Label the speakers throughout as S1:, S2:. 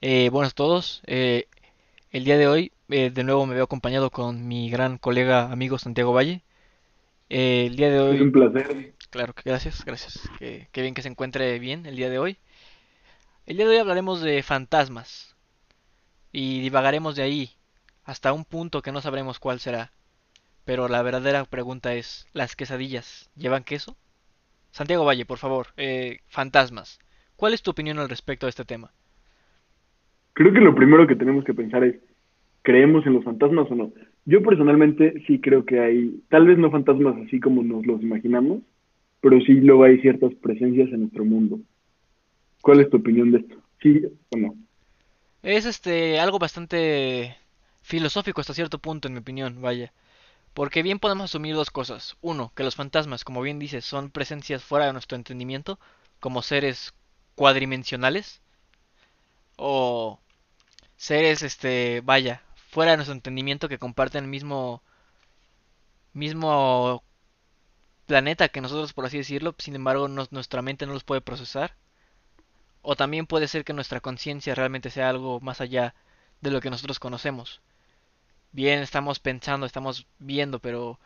S1: Eh, buenas a todos. Eh, el día de hoy, eh, de nuevo me veo acompañado con mi gran colega amigo Santiago Valle. Eh, el día de
S2: Es
S1: hoy,
S2: un placer.
S1: claro que gracias, gracias. Que, qué bien que se encuentre bien el día de hoy. El día de hoy hablaremos de fantasmas y divagaremos de ahí hasta un punto que no sabremos cuál será. Pero la verdadera pregunta es, ¿las quesadillas llevan queso? Santiago Valle, por favor, eh, fantasmas. ¿Cuál es tu opinión al respecto de este tema?
S2: Creo que lo primero que tenemos que pensar es, ¿creemos en los fantasmas o no? Yo personalmente sí creo que hay, tal vez no fantasmas así como nos los imaginamos, pero sí luego hay ciertas presencias en nuestro mundo. ¿Cuál es tu opinión de esto? ¿Sí o no?
S1: Es este algo bastante filosófico hasta cierto punto, en mi opinión, vaya. Porque bien podemos asumir dos cosas. Uno, que los fantasmas, como bien dices, son presencias fuera de nuestro entendimiento, como seres cuadrimensionales, o seres, este, vaya, fuera de nuestro entendimiento que comparten el mismo, mismo planeta que nosotros, por así decirlo, sin embargo, nuestra mente no los puede procesar. O también puede ser que nuestra conciencia realmente sea algo más allá de lo que nosotros conocemos. Bien, estamos pensando, estamos viendo, pero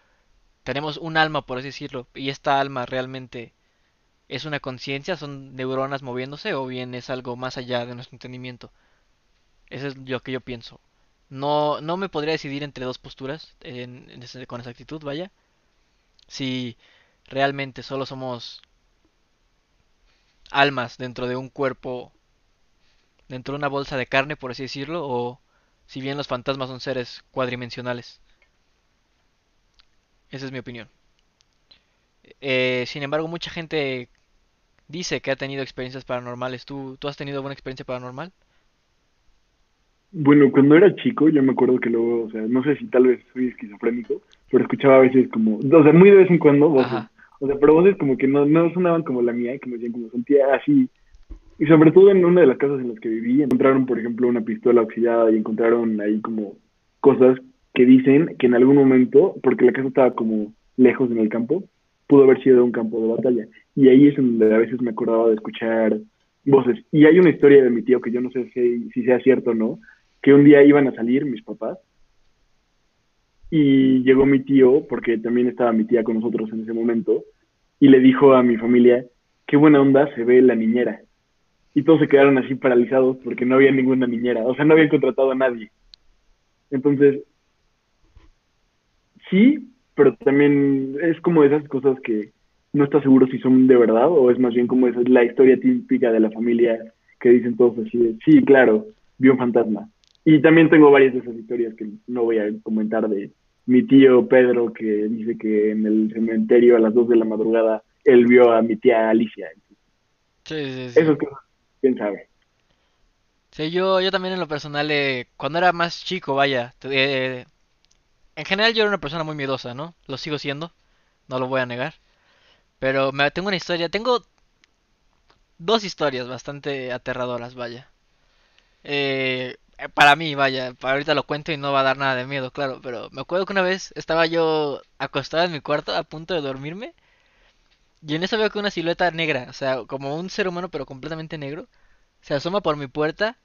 S1: tenemos un alma, por así decirlo, y esta alma realmente es una conciencia, son neuronas moviéndose, o bien es algo más allá de nuestro entendimiento. Eso es lo que yo pienso. No, no me podría decidir entre dos posturas con exactitud, vaya. Si realmente solo somos almas dentro de un cuerpo, dentro de una bolsa de carne, por así decirlo, o si bien los fantasmas son seres cuadrimensionales. Esa es mi opinión. Eh, sin embargo, mucha gente dice que ha tenido experiencias paranormales. ¿Tú, tú has tenido alguna experiencia paranormal?
S2: Bueno, cuando era chico, yo me acuerdo que luego, o sea, no sé si tal vez soy esquizofrénico, pero escuchaba a veces como, o sea, muy de vez en cuando voces.
S1: Ajá.
S2: O sea, pero voces como que no, no sonaban como la mía, que me decían como sentía así Y sobre todo en una de las casas en las que viví, encontraron, por ejemplo, una pistola oxidada y encontraron ahí como cosas que dicen que en algún momento, porque la casa estaba como lejos en el campo, pudo haber sido un campo de batalla. Y ahí es donde a veces me acordaba de escuchar voces. Y hay una historia de mi tío que yo no sé si, sea cierto o no, que un día iban a salir mis papás y llegó mi tío, porque también estaba mi tía con nosotros en ese momento, y le dijo a mi familia, qué buena onda se ve la niñera y todos se quedaron así paralizados porque no había ninguna niñera, o sea, no habían contratado a nadie. Entonces, sí, pero también es como esas cosas que no estás seguro si son de verdad o es más bien como esa es la historia típica de la familia que dicen todos así de, sí, claro, vi un fantasma. Y también tengo varias de esas historias que no voy a comentar de mi tío Pedro que dice que en el cementerio a las 2 de la madrugada él vio a mi tía Alicia.
S1: Sí, sí, sí.
S2: Eso cosas, quién sabe.
S1: Sí, yo, yo también en lo personal, eh, cuando era más chico, vaya, eh, en general yo era una persona muy miedosa, ¿no? Lo sigo siendo, no lo voy a negar. Pero me, tengo una historia, tengo dos historias bastante aterradoras, vaya. Eh, para mí, vaya, para ahorita lo cuento y no va a dar nada de miedo, claro, pero me acuerdo que una vez estaba yo acostado en mi cuarto a punto de dormirme y en eso veo que una silueta negra, o sea, como un ser humano pero completamente negro, se asoma por mi puerta,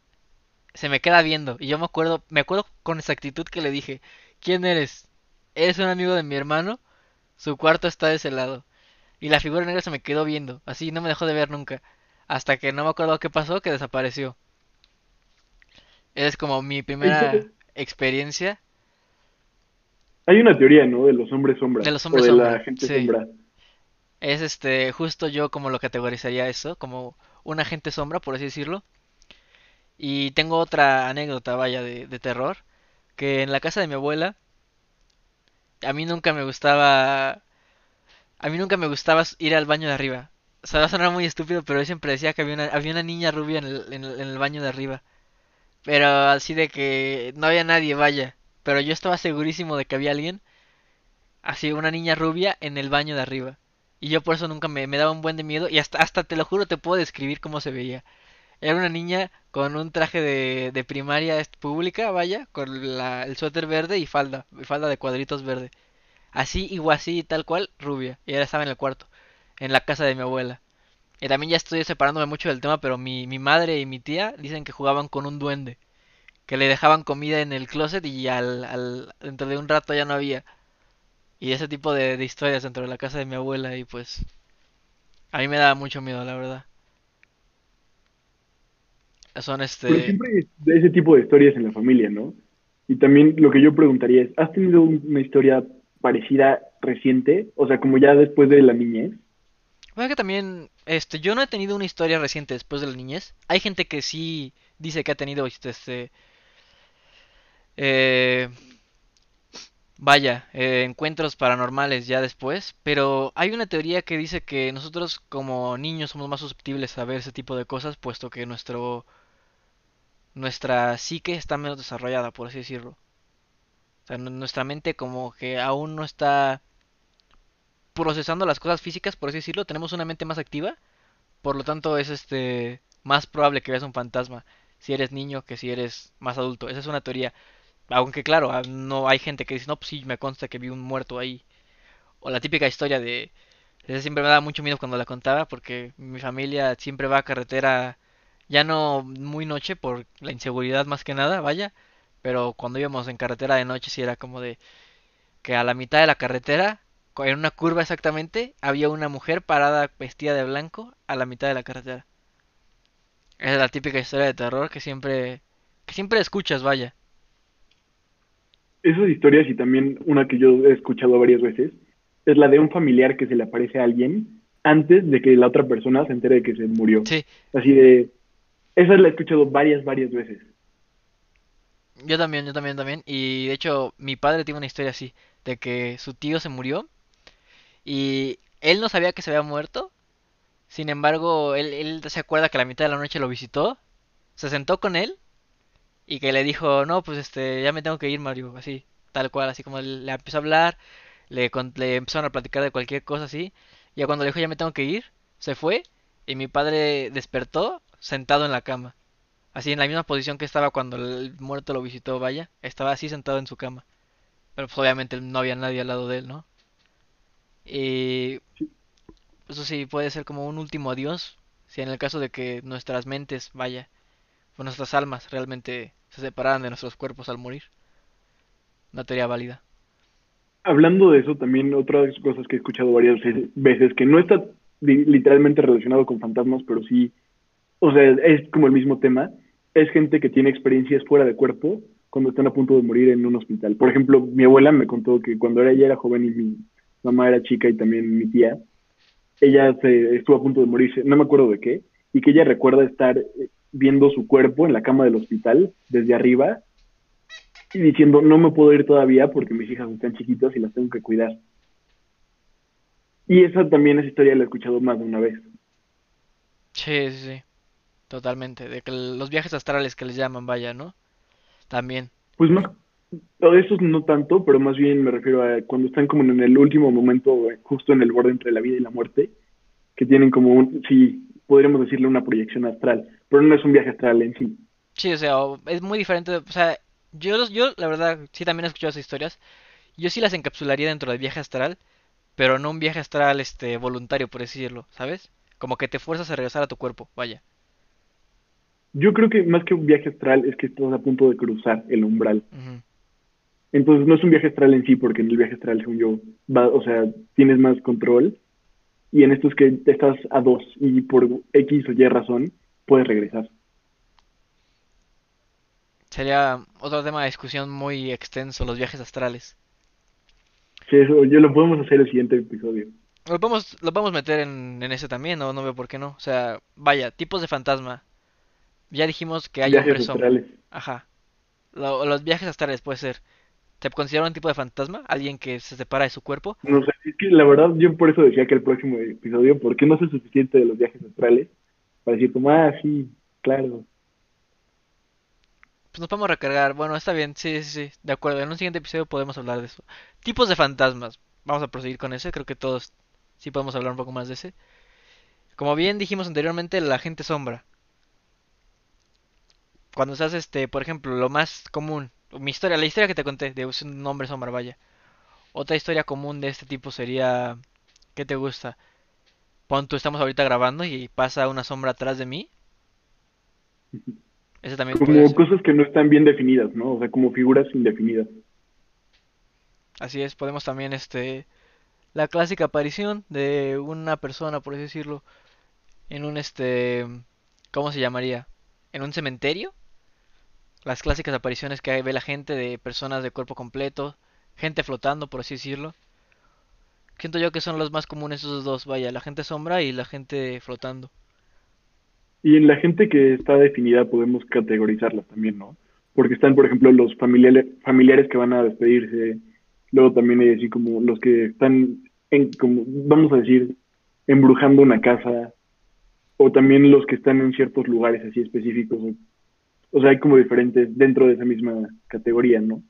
S1: se me queda viendo y yo me acuerdo, me acuerdo con exactitud que le dije, ¿quién eres? ¿Eres un amigo de mi hermano? Su cuarto está de ese lado. Y la figura negra se me quedó viendo, así no me dejó de ver nunca, hasta que no me acuerdo qué pasó, que desapareció. Es como mi primera experiencia
S2: hay una teoría, ¿no? De los hombres sombra
S1: de los
S2: o
S1: hombres
S2: de la gente
S1: Sí,
S2: sombra.
S1: es este justo yo como lo categorizaría eso, como un agente sombra, por así decirlo. Y tengo otra anécdota, vaya, de, de terror, que en la casa de mi abuela, a mí nunca me gustaba, a mí nunca me gustaba ir al baño de arriba. O sea, va a sonar muy estúpido, pero yo siempre decía que había una, había una niña rubia en el, en el, baño de arriba. Pero así de que no había nadie, vaya. Pero yo estaba segurísimo de que había alguien, así una niña rubia en el baño de arriba. Y yo por eso nunca me, me daba un buen de miedo. Y hasta, hasta te lo juro, te puedo describir cómo se veía. Era una niña con un traje de, de primaria pública, vaya, con la- el suéter verde y falda, falda de cuadritos verde. Así, igual así, tal cual, rubia. Y ella estaba en el cuarto, en la casa de mi abuela. Y también ya estoy separándome mucho del tema, pero mi, mi madre y mi tía dicen que jugaban con un duende, que le dejaban comida en el closet y al, dentro de un rato ya no había. Y ese tipo de, de historias dentro de la casa de mi abuela y pues a mí me da mucho miedo, la verdad. Son
S2: Pero
S1: este...
S2: siempre hay de ese tipo de historias en la familia, ¿no? Y también lo que yo preguntaría es, ¿has tenido un- una historia parecida reciente? O sea, como ya después de la niñez.
S1: Bueno, que también, este, yo no he tenido una historia reciente después de la niñez. Hay gente que sí dice que ha tenido, este, este, eh, vaya, eh, encuentros paranormales ya después, pero hay una teoría que dice que nosotros como niños somos más susceptibles a ver ese tipo de cosas, puesto que nuestro, nuestra psique está menos desarrollada, por así decirlo. O sea, nu- nuestra mente como que aún no está procesando las cosas físicas, por así decirlo, tenemos una mente más activa, por lo tanto es este más probable que veas un fantasma si eres niño que si eres más adulto. Esa es una teoría. Aunque claro, ah, no hay gente que dice, no, pues sí, me consta que vi un muerto ahí. O la típica historia de... Esa siempre me da mucho miedo cuando la contaba porque mi familia siempre va a carretera, ya no muy noche por la inseguridad más que nada, vaya, pero cuando íbamos en carretera de noche sí era como de que a la mitad de la carretera, en una curva exactamente, había una mujer parada vestida de blanco a la mitad de la carretera. Esa es la típica historia de terror que siempre, que siempre escuchas, vaya.
S2: Esas historias y también una que yo he escuchado varias veces es la de un familiar que se le aparece a alguien antes de que la otra persona se entere de que se murió.
S1: Sí,
S2: Así de... Esa la he escuchado varias, varias veces.
S1: yo también, yo también, también. Y de hecho, mi padre tiene una historia así, de que su tío se murió y él no sabía que se había muerto. Sin embargo, él, él se acuerda que a la mitad de la noche lo visitó, se sentó con él y que le dijo, no, pues este, ya me tengo que ir, Mario, así, tal cual, así como le empezó a hablar, le, le empezaron a platicar de cualquier cosa así, y ya cuando le dijo, ya me tengo que ir, se fue, y mi padre despertó sentado en la cama, así en la misma posición que estaba cuando el muerto lo visitó, vaya, estaba así sentado en su cama, pero pues obviamente no había nadie al lado de él, ¿no? Y eso sí, puede ser como un último adiós, si en el caso de que nuestras mentes, vaya, o nuestras almas realmente se separaran de nuestros cuerpos al morir. Una teoría válida.
S2: Hablando de eso, también otras cosas que he escuchado varias ve- veces, que no está li- literalmente relacionado con fantasmas, pero sí, o sea, es como el mismo tema, es gente que tiene experiencias fuera de cuerpo cuando están a punto de morir en un hospital. Por ejemplo, mi abuela me contó que cuando ella era joven y mi mamá era chica y también mi tía, ella se estuvo a punto de morirse, no me acuerdo de qué, y que ella recuerda estar eh, viendo su cuerpo en la cama del hospital desde arriba y diciendo, no me puedo ir todavía porque mis hijas están chiquitas y las tengo que cuidar. Y esa también, esa historia la he escuchado más de una vez.
S1: Sí, sí, sí. Totalmente. De que los viajes astrales que les llaman, vaya, ¿no? También.
S2: Pues más, de esos no tanto, pero más bien me refiero a cuando están como en el último momento, eh, justo en el borde entre la vida y la muerte, que tienen como un, sí, podríamos decirle una proyección astral, pero no es un viaje astral en sí.
S1: Sí, o sea, es muy diferente. O sea, yo, yo la verdad, sí también he escuchado esas historias. Yo sí las encapsularía dentro del viaje astral, pero no un viaje astral, este, voluntario, por decirlo, ¿sabes? Como que te fuerzas a regresar a tu cuerpo, vaya.
S2: Yo creo que más que un viaje astral es que estás a punto de cruzar el umbral. Entonces no es un viaje astral en sí, porque en el viaje astral, según yo, va, o sea, tienes más control, y en esto es que estás a dos, y por X o Y razón, puedes regresar.
S1: Sería otro tema de discusión muy extenso, los viajes astrales.
S2: Sí, eso, yo lo podemos hacer el siguiente episodio.
S1: Lo podemos, lo podemos meter en, en ese también, ¿no? No veo por qué no. O sea, vaya, tipos de fantasma. Ya dijimos que hay
S2: Viajes
S1: hombre sombra.
S2: astrales.
S1: Ajá. Lo- los viajes astrales puede ser. ¿Se considera un tipo de fantasma? ¿Alguien que se separa de su cuerpo?
S2: No sé, es que la verdad yo por eso decía que el próximo episodio, porque no sé suficiente de los viajes astrales, para decir como, ah, sí, claro.
S1: Pues nos podemos recargar. Bueno, está bien, sí, sí, sí. De acuerdo, en un siguiente episodio podemos hablar de eso. Tipos de fantasmas. Vamos a proseguir con ese. Creo que todos sí podemos hablar un poco más de ese. Como bien dijimos anteriormente, la gente sombra. Cuando se hace este, por ejemplo, lo más común, mi historia, la historia que te conté de un hombre sombra, vaya. Otra historia común de este tipo sería, ¿qué te gusta? Pon tú, estamos ahorita grabando y pasa una sombra atrás de mí. Ese también
S2: Como cosas que no están bien definidas, ¿no? O sea, como figuras indefinidas.
S1: Así es, podemos también, este, la clásica aparición de una persona, por así decirlo, en un, este, ¿cómo se llamaría? ¿En un cementerio? Las clásicas apariciones que ve la gente de personas de cuerpo completo, gente flotando, por así decirlo. Siento yo que son los más comunes esos dos, vaya, la gente sombra y la gente flotando.
S2: Y en la gente que está definida podemos categorizarla también, ¿no? Porque están, por ejemplo, los familiares, familiares que van a despedirse, luego también hay así como los que están, en, como, vamos a decir, embrujando una casa, o también los que están en ciertos lugares así específicos. O, sea, hay como diferentes dentro de esa misma categoría, ¿no?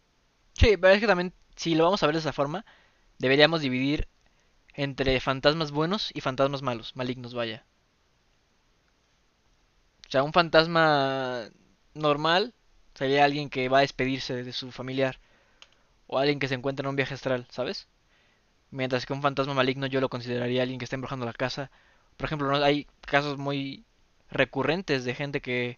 S1: Sí, pero es que también, si lo vamos a ver de esa forma, deberíamos dividir entre fantasmas buenos y fantasmas malos, malignos, vaya. O sea, un fantasma normal sería alguien que va a despedirse de su familiar o alguien que se encuentra en un viaje astral, ¿sabes? Mientras que un fantasma maligno yo lo consideraría alguien que está embrujando la casa. Por ejemplo, ¿no? hay casos muy recurrentes de gente que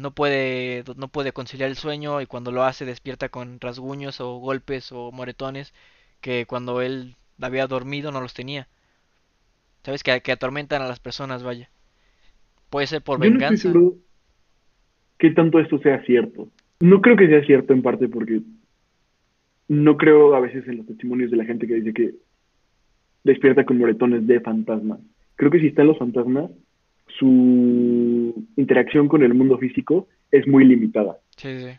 S1: no puede no puede conciliar el sueño y cuando lo hace despierta con rasguños o golpes o moretones que cuando él había dormido no los tenía. ¿Sabes? Que, que atormentan a las personas, vaya. Puede ser por
S2: Yo no estoy
S1: venganza.
S2: qué tanto esto sea cierto. No creo que sea cierto en parte porque no creo a veces en los testimonios de la gente que dice que despierta con moretones de fantasmas. Creo que si están los fantasmas, su interacción con el mundo físico es muy limitada
S1: Sí, sí.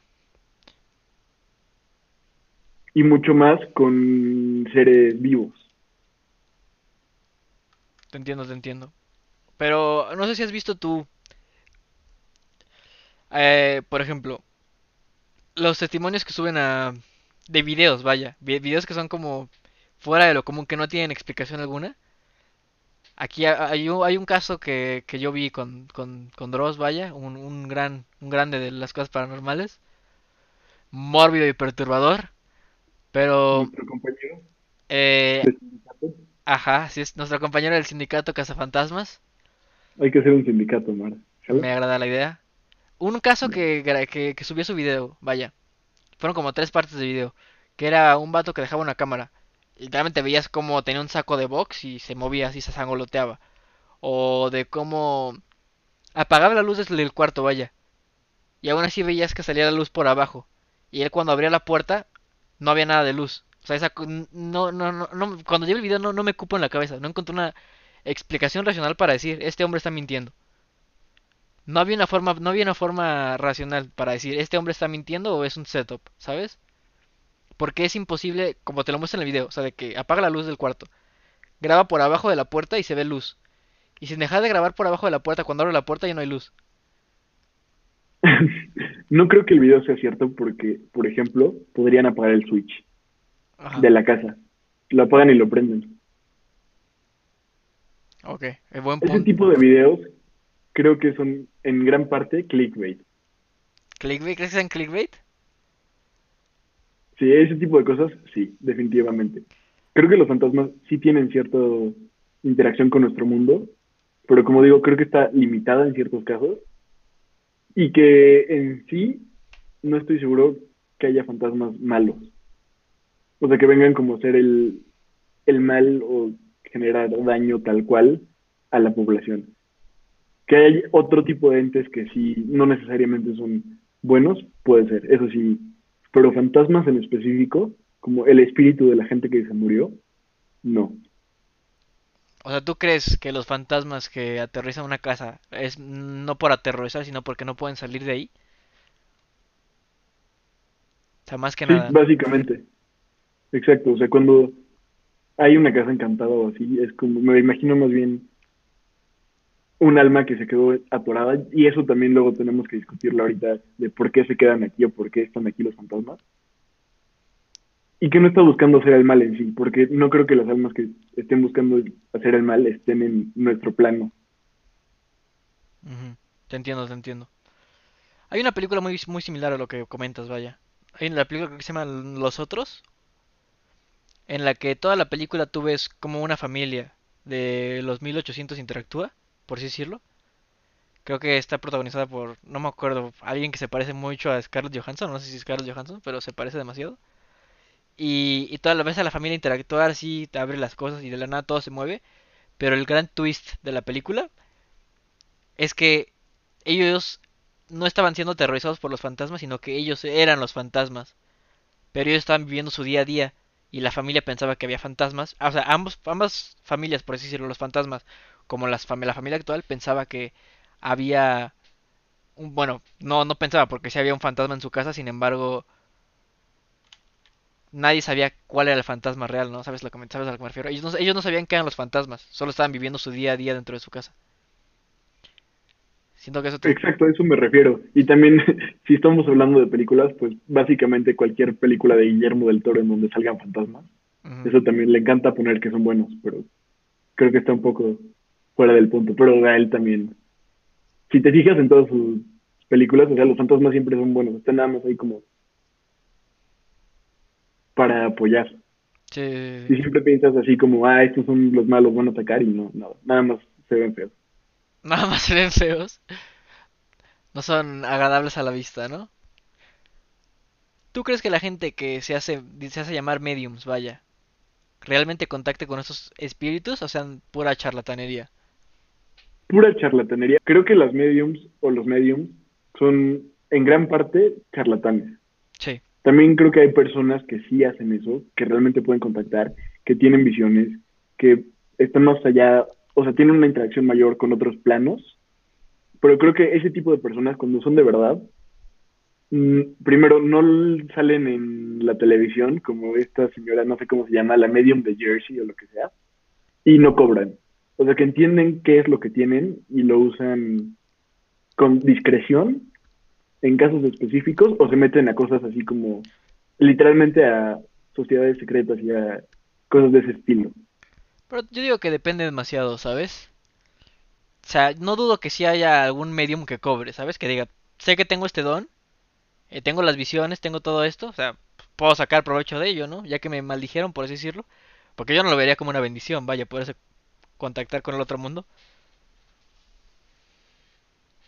S2: y mucho más con seres vivos.
S1: Te entiendo, te entiendo. Pero no sé si has visto tú, eh, por ejemplo, los testimonios que suben a... de videos, vaya. vi- Videos que son como fuera de lo común, que no tienen explicación alguna. Aquí ha- hay un, hay un caso que, que yo vi con, con, con Dross, vaya, un, un gran, un grande de las cosas paranormales. Mórbido y perturbador. Pero,
S2: Nuestro compañero
S1: eh, ajá, sí es nuestro compañero del sindicato Cazafantasmas.
S2: hay que hacer un sindicato, Mar.
S1: Me agrada la idea. Un caso que, que, que subió su video, vaya. Fueron como tres partes de video. Que era un vato que dejaba una cámara. Y realmente veías cómo tenía un saco de box y se movía así, se sangoloteaba. O de cómo apagaba la luz desde el cuarto, vaya. Y aún así veías que salía la luz por abajo. Y él cuando abría la puerta, no había nada de luz. O sea, esa, no, no, no, no- cuando vi el video no, no me cupo en la cabeza. No encontré una explicación racional para decir, este hombre está mintiendo. No había una forma, no había una forma racional para decir, este hombre está mintiendo o es un setup, ¿sabes? Porque es imposible, como te lo muestra en el video, o sea, de que apaga la luz del cuarto, graba por abajo de la puerta y se ve luz. Y sin dejar de grabar por abajo de la puerta, cuando abre la puerta ya no hay luz.
S2: No creo que el video sea cierto porque, por ejemplo, podrían apagar el switch
S1: Ajá.
S2: de la casa. Lo apagan y lo prenden.
S1: Ok, es buen
S2: Ese
S1: punto.
S2: tipo de videos creo que son en gran parte clickbait.
S1: ¿Clickbait? ¿Crees que sean clickbait?
S2: Sí, ese tipo de cosas, sí, definitivamente. Creo que los fantasmas sí tienen cierta interacción con nuestro mundo, pero como digo, creo que está limitada en ciertos casos y que en sí no estoy seguro que haya fantasmas malos. O sea, que vengan como ser el, el mal o generar daño tal cual a la población. Que hay otro tipo de entes que sí no necesariamente son buenos, puede ser, eso sí, pero fantasmas en específico, como el espíritu de la gente que se murió, no.
S1: O sea, ¿tú crees que los fantasmas que aterrizan una casa es no por aterrorizar, sino porque no pueden salir de ahí? O sea, más que
S2: Sí,
S1: nada.
S2: básicamente. Exacto, o sea, cuando hay una casa encantada o así, es como, me imagino más bien un alma que se quedó atorada y eso también luego tenemos que discutirlo ahorita de por qué se quedan aquí o por qué están aquí los fantasmas. Y que no está buscando hacer el mal en sí, porque no creo que las almas que estén buscando hacer el mal estén en nuestro plano.
S1: Te entiendo, te entiendo. Hay una película muy, muy similar a lo que comentas, vaya. Hay una película que se llama Los Otros, en la que toda la película tú ves como una familia de los 1800 interactúa, por así decirlo. Creo que está protagonizada por, no me acuerdo, alguien que se parece mucho a Scarlett Johansson, no sé si es Scarlett Johansson, pero se parece demasiado. Y, y toda la vez a la familia interactuar así, te abre las cosas y de la nada todo se mueve. Pero el gran twist de la película es que ellos no estaban siendo terrorizados por los fantasmas, sino que ellos eran los fantasmas. Pero ellos estaban viviendo su día a día y la familia pensaba que había fantasmas. O sea, ambos, ambas familias, por así decirlo, los fantasmas, como las fam la familia actual, pensaba que había un, bueno, no, no pensaba porque sí había un fantasma en su casa, sin embargo, nadie sabía cuál era el fantasma real, ¿no? ¿Sabes, lo que me, sabes a lo que me refiero? Ellos no, ellos no sabían qué eran los fantasmas, solo estaban viviendo su día a día dentro de su casa. Siento que eso te...
S2: Exacto, a eso me refiero. Y también, si estamos hablando de películas, pues básicamente cualquier película de Guillermo del Toro en donde salgan fantasmas, eso también le encanta poner que son buenos, pero creo que está un poco fuera del punto. Pero a él también. Si te fijas en todas sus películas, o sea, los fantasmas siempre son buenos, están nada más ahí como para apoyar.
S1: Sí,
S2: Y siempre piensas así como, ah, estos son los malos, van a atacar y no, nada, nada más se ven feos.
S1: Nada más se ven feos. No son agradables a la vista, ¿no? ¿Tú crees que la gente que se hace, se hace llamar mediums, vaya, realmente contacte con esos espíritus o sean pura charlatanería?
S2: Pura charlatanería. Creo que las mediums o los mediums son en gran parte charlatanes.
S1: Sí,
S2: También creo que hay personas que sí hacen eso, que realmente pueden contactar, que tienen visiones, que están más allá, o sea, tienen una interacción mayor con otros planos. Pero creo que ese tipo de personas, cuando son de verdad, mm, primero no salen en la televisión, como esta señora, no sé cómo se llama, la medium de Jersey o lo que sea, y no cobran. O sea, que entienden qué es lo que tienen y lo usan con discreción en casos específicos o se meten a cosas así como literalmente a sociedades secretas y a cosas de ese estilo.
S1: pero yo digo que depende demasiado, ¿sabes? O sea, no dudo que sí haya algún medium que cobre, ¿sabes? Que diga, sé que tengo este don, eh, tengo las visiones, tengo todo esto, o sea, puedo sacar provecho de ello, ¿no? Ya que me maldijeron, por así decirlo. Porque yo no lo vería como una bendición, vaya, poderse contactar con el otro mundo.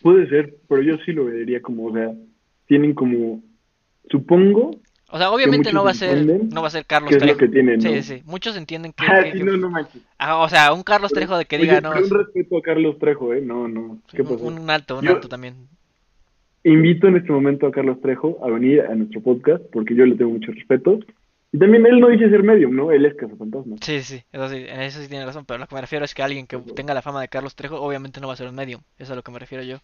S2: Puede ser, pero yo sí lo vería como, o sea, tienen como, supongo
S1: O sea, obviamente no va a ser, no va a ser Carlos
S2: que es lo
S1: Trejo.
S2: que tienen, ¿no?
S1: Sí, sí, muchos entienden que,
S2: Ah,
S1: que-
S2: sí,
S1: que-
S2: no, no manches.
S1: Ah, o sea, un Carlos Trejo de que
S2: Oye,
S1: diga, no,
S2: un respeto a Carlos Trejo, ¿eh? No, no,
S1: un, un alto, un
S2: Yo-
S1: alto también.
S2: Invito en este momento a Carlos Trejo a venir a nuestro podcast porque yo le tengo mucho respeto. Y también él no dice ser medium, ¿no? Él es cazafantasmas.
S1: Sí, sí, eso sí, en eso sí tiene razón, pero lo que me refiero es que alguien que tenga la fama de Carlos Trejo obviamente no va a ser un medium, eso es a lo que me refiero yo.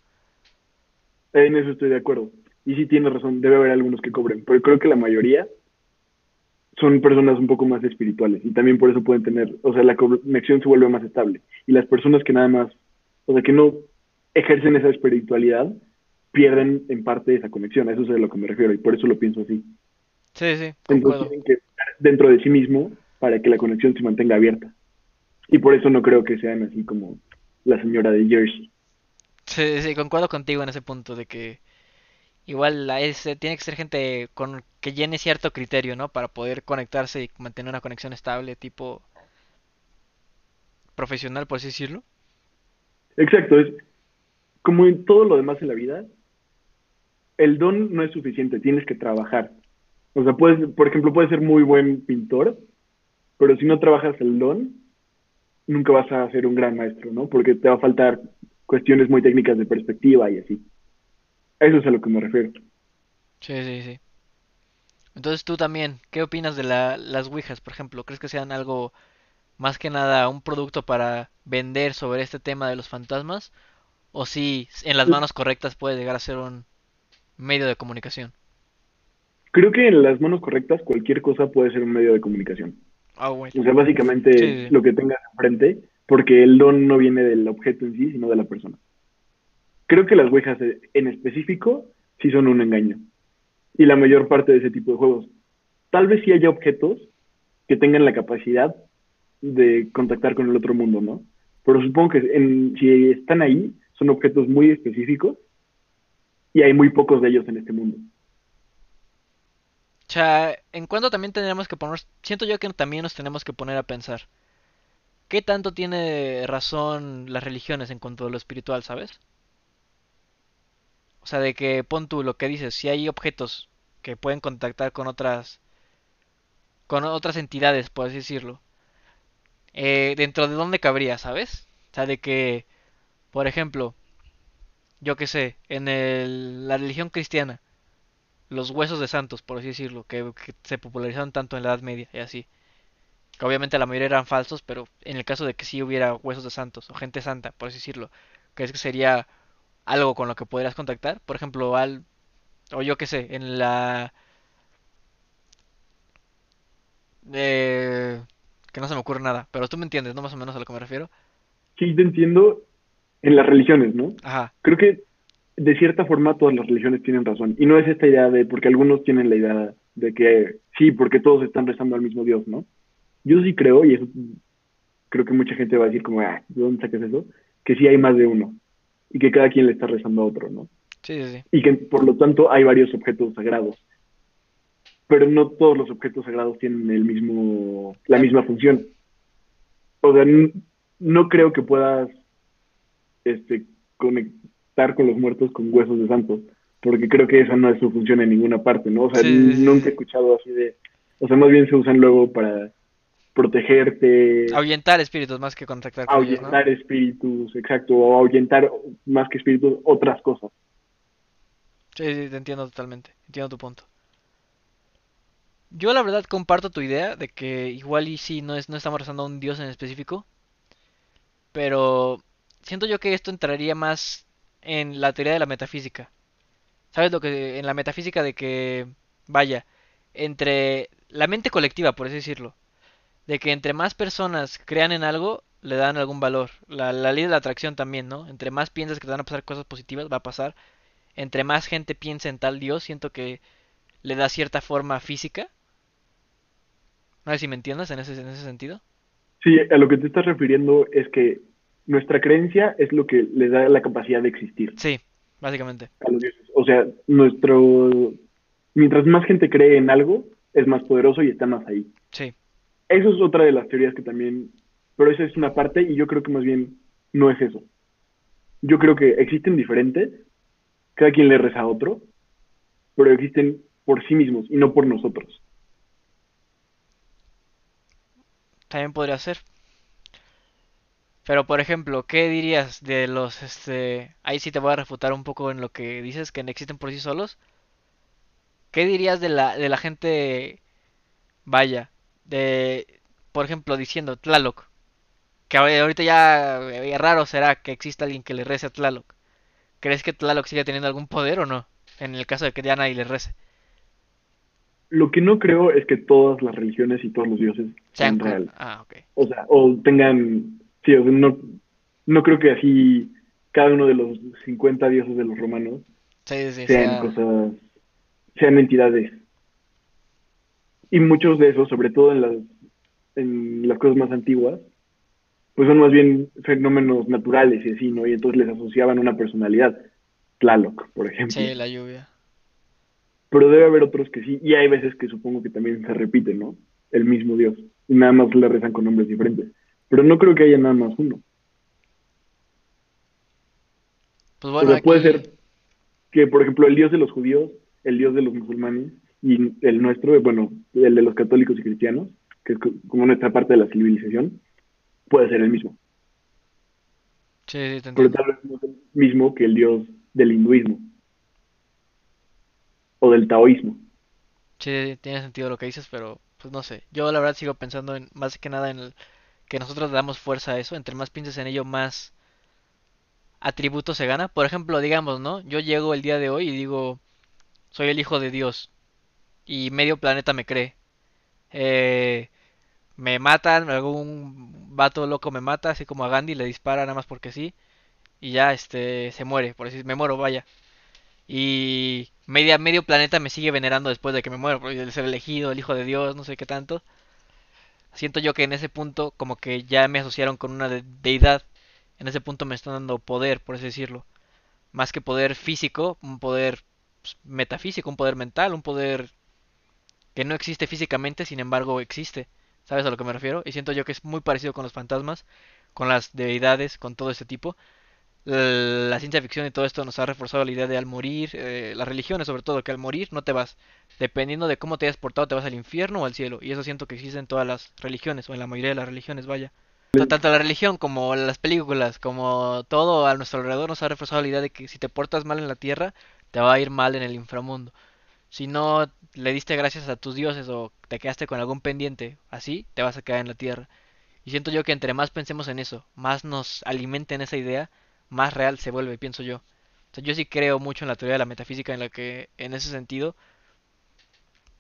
S2: En eso estoy de acuerdo. Y sí tiene razón, debe haber algunos que cobren, pero creo que la mayoría son personas un poco más espirituales y también por eso pueden tener, o sea, la conexión se vuelve más estable. Y las personas que nada más, o sea, que no ejercen esa espiritualidad, pierden en parte esa conexión. A eso es a lo que me refiero y por eso lo pienso así.
S1: Sí, sí,
S2: Entonces tienen que estar dentro de sí mismo para que la conexión se mantenga abierta. Y por eso no creo que sean así como la señora de Jersey.
S1: Sí, sí, concuerdo contigo en ese punto de que igual la es, tiene que ser gente con que llene cierto criterio, ¿no? Para poder conectarse y mantener una conexión estable, tipo profesional, por así decirlo.
S2: Exacto, es como en todo lo demás en la vida, el don no es suficiente, tienes que trabajar. O sea, puedes, por ejemplo, puedes ser muy buen pintor, pero si no trabajas el don, nunca vas a ser un gran maestro, ¿no? Porque te va a faltar cuestiones muy técnicas de perspectiva y así. Eso es a lo que me refiero.
S1: Sí, sí, sí. Entonces tú también, ¿qué opinas de la, las Ouijas, por ejemplo? ¿Crees que sean algo más que nada un producto para vender sobre este tema de los fantasmas? ¿O si en las manos correctas puede llegar a ser un medio de comunicación?
S2: Creo que en las manos correctas cualquier cosa puede ser un medio de comunicación.
S1: Ah, bueno.
S2: O sea, básicamente
S1: Sí, sí.
S2: lo que tengas enfrente, porque el don no viene del objeto en sí, sino de la persona. Creo que las Ouijas eh, en específico sí son un engaño. Y la mayor parte de ese tipo de juegos. Tal vez sí haya objetos que tengan la capacidad de contactar con el otro mundo, ¿no? Pero supongo que en- si están ahí, son objetos muy específicos y hay muy pocos de ellos en este mundo.
S1: O sea, en cuanto también tendríamos que poner, siento yo que también nos tenemos que poner a pensar. ¿qué tanto tiene razón las religiones en cuanto a lo espiritual, ¿sabes? O sea, de que pon tú lo que dices, si hay objetos que pueden contactar con otras con otras entidades, por así decirlo, eh, dentro de dónde cabría, ¿sabes? O sea, de que, por ejemplo, yo qué sé, en el- la religión cristiana, los huesos de santos, por así decirlo, que, que se popularizaron tanto en la Edad Media y así. Que obviamente la mayoría eran falsos, pero en el caso de que sí hubiera huesos de santos o gente santa, por así decirlo, ¿crees que sería algo con lo que podrías contactar? Por ejemplo, al, o yo qué sé, en la... eh, que no se me ocurre nada, pero tú me entiendes, ¿no? Más o menos a lo que me refiero.
S2: Sí, te entiendo en las religiones, ¿no?
S1: Ajá,
S2: Creo que de cierta forma todas las religiones tienen razón. Y no es esta idea de, porque algunos tienen la idea de que sí, porque todos están rezando al mismo Dios, ¿no? Yo sí creo, y eso creo que mucha gente va a decir como, ah, ¿de dónde sacas eso? Que sí hay más de uno. Y que cada quien le está rezando a otro, ¿no?
S1: sí, sí, sí.
S2: Y que por lo tanto hay varios objetos sagrados. Pero no todos los objetos sagrados tienen el mismo, la misma función. O sea, no creo que puedas este, conectar con los muertos con huesos de santos, porque creo que esa no es su función en ninguna parte, ¿no? O sea,
S1: Sí,
S2: nunca he escuchado así de... O sea, más bien se usan luego para protegerte,
S1: Ahuyentar espíritus más que contactar con ellos, ¿no?
S2: ahuyentar espíritus, exacto, o ahuyentar más que espíritus otras cosas.
S1: Sí, sí, te entiendo totalmente. Entiendo tu punto. Yo la verdad comparto tu idea de que igual y sí no es, no estamos rezando a un dios en específico, pero siento yo que esto entraría más en la teoría de la metafísica. ¿Sabes lo que en la metafísica de que vaya entre la mente colectiva, por así decirlo, de que entre más personas crean en algo, le dan algún valor. La, ley de la atracción también, ¿no? Entre más piensas que te van a pasar cosas positivas, va a pasar. Entre más gente piensa en tal dios, siento que le da cierta forma física. No sé si me entiendes en ese, en ese sentido.
S2: Sí, a lo que te estás refiriendo es que nuestra creencia es lo que le da la capacidad de existir
S1: Sí, básicamente.
S2: a los dioses. O sea, nuestro... Mientras más gente cree en algo, es más poderoso y está más ahí.
S1: Sí,
S2: Eso es otra de las teorías que también... Pero esa es una parte y yo creo que más bien no es eso. Yo creo que existen diferentes, cada quien le reza a otro, pero existen por sí mismos y no por nosotros.
S1: también podría ser. Pero por ejemplo, ¿qué dirías de los este ahí sí te voy a refutar un poco en lo que dices que no existen por sí solos? ¿Qué dirías de la de la gente vaya, de por ejemplo diciendo Tlaloc, que ahor- ahorita ya eh, raro será que exista alguien que le rece a Tlaloc. ¿Crees que Tlaloc sigue teniendo algún poder o no? En el caso de que ya nadie le rece.
S2: Lo que no creo es que todas las religiones y todos los dioses
S1: Sean
S2: reales.
S1: Ah.
S2: O sea, o tengan, sí, o sea, no, no creo que así cada uno de los 50 dioses de los romanos
S1: Sí, sí, sí,
S2: sean
S1: sea-
S2: cosas, sean entidades. Y muchos de esos, sobre todo en las, en las cosas más antiguas, pues son más bien fenómenos naturales y así, ¿no? Y entonces les asociaban una personalidad. Tlaloc, por ejemplo.
S1: sí, la lluvia.
S2: Pero debe haber otros que sí, y hay veces que supongo que también se repite, ¿no? El mismo Dios. Y nada más le rezan con nombres diferentes. Pero no creo que haya nada más uno.
S1: Pues
S2: O
S1: bueno,
S2: sea, puede ser que, por ejemplo, el Dios de los judíos, el Dios de los musulmanes y el nuestro, bueno, el de los católicos y cristianos, que es co- como nuestra parte de la civilización, puede ser el mismo.
S1: Sí, sí, te
S2: Pero tal vez no es el mismo que el Dios del hinduismo o del taoísmo.
S1: Sí, tiene sentido lo que dices, pero pues no sé. Yo la verdad sigo pensando en más que nada en el que nosotros le damos fuerza a eso. Entre más pienses en ello, más atributos se gana. Por ejemplo, digamos, ¿no? Yo llego el día de hoy y digo, soy el hijo de Dios y medio planeta me cree. Eh, me matan, algún vato loco me mata, así como a Gandhi le dispara nada más porque sí y ya este se muere, por decir, me muero, vaya. Y media, medio planeta me sigue venerando después de que me muero, por el ser elegido, el hijo de Dios, no sé qué tanto. Siento yo que en ese punto como que ya me asociaron con una de- deidad. En ese punto me están dando poder, por así decirlo. Más que poder físico, un poder pues, metafísico, un poder mental, un poder que no existe físicamente, sin embargo existe. ¿Sabes a lo que me refiero? Y siento yo que es muy parecido con los fantasmas, con las deidades, con todo ese tipo. L- La ciencia ficción y todo esto nos ha reforzado la idea de al morir, eh, las religiones sobre todo, que al morir no te vas. Dependiendo de cómo te hayas portado, te vas al infierno o al cielo. Y eso siento que existe en todas las religiones, o en la mayoría de las religiones, vaya. Tanto la religión como las películas, como todo a nuestro alrededor nos ha reforzado la idea de que si te portas mal en la tierra, te va a ir mal en el inframundo. Si no le diste gracias a tus dioses o te quedaste con algún pendiente, así te vas a quedar en la tierra. Y siento yo que entre más pensemos en eso, más nos alimenten esa idea, más real se vuelve, pienso yo. O sea, yo sí creo mucho en la teoría de la metafísica en la que, en ese sentido,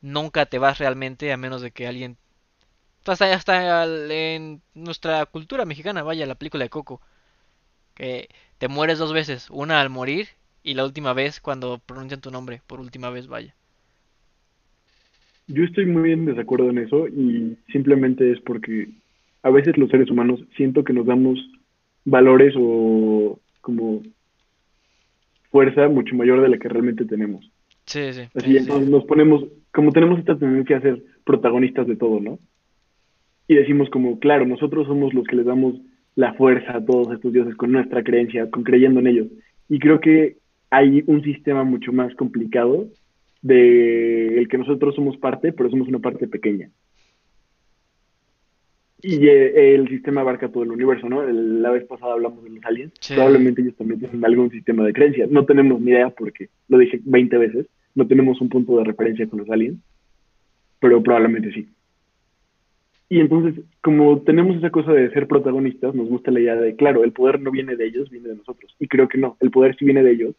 S1: nunca te vas realmente a menos de que alguien... Hasta, hasta en nuestra cultura mexicana, vaya, la película de Coco, que te mueres dos veces, una al morir y la última vez cuando pronuncian tu nombre, por última vez, vaya.
S2: Yo estoy muy en desacuerdo en eso y simplemente es porque a veces los seres humanos siento que nos damos valores o como fuerza mucho mayor de la que realmente tenemos.
S1: Sí, sí,
S2: Así
S1: sí, sí.
S2: entonces nos ponemos, como tenemos esta tendencia a ser protagonistas de todo, ¿no? Y decimos como, claro, nosotros somos los que les damos la fuerza a todos estos dioses con nuestra creencia, con creyendo en ellos. Y creo que hay un sistema mucho más complicado de el que nosotros somos parte, pero somos una parte pequeña. Y eh, el sistema abarca todo el universo, ¿no? La vez pasada hablamos de los aliens.
S1: Sí.
S2: Probablemente ellos también tienen algún sistema de creencia. No tenemos ni idea porque lo dije 20 veces. No tenemos un punto de referencia con los aliens, pero probablemente sí. Y entonces, como tenemos esa cosa de ser protagonistas, nos gusta la idea de, claro, el poder no viene de ellos, viene de nosotros. Y creo que no, el poder sí viene de ellos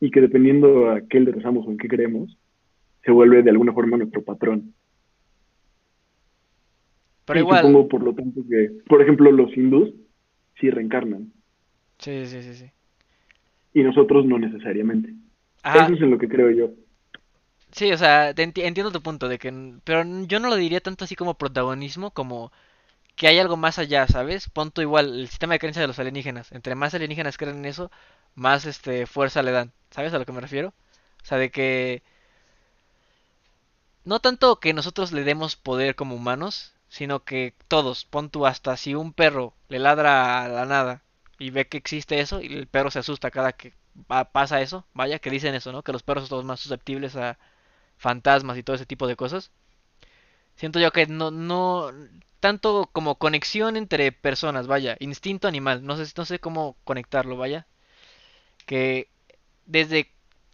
S2: y que dependiendo a qué le rezamos o en qué creemos, se vuelve de alguna forma nuestro patrón.
S1: Pero
S2: y
S1: igual,
S2: supongo, por lo tanto, que, por ejemplo, los hindús sí reencarnan
S1: sí, sí, sí, sí.
S2: y nosotros no necesariamente.
S1: Ajá,
S2: Eso es en lo que creo yo.
S1: sí, o sea, te enti- entiendo tu punto de que, pero yo no lo diría tanto así como protagonismo, como que hay algo más allá, ¿sabes? Punto igual, el sistema de creencia de los alienígenas. Entre más alienígenas creen en eso, más este fuerza le dan. ¿Sabes a lo que me refiero? O sea, de que no tanto que nosotros le demos poder como humanos, sino que todos, pon tú hasta si un perro le ladra a la nada y ve que existe eso y el perro se asusta cada que pasa eso, vaya, que dicen eso, ¿no? Que los perros son los más susceptibles a fantasmas y todo ese tipo de cosas. Siento yo que no, no, tanto como conexión entre personas, vaya, instinto animal, no sé, no sé cómo conectarlo, vaya, que desde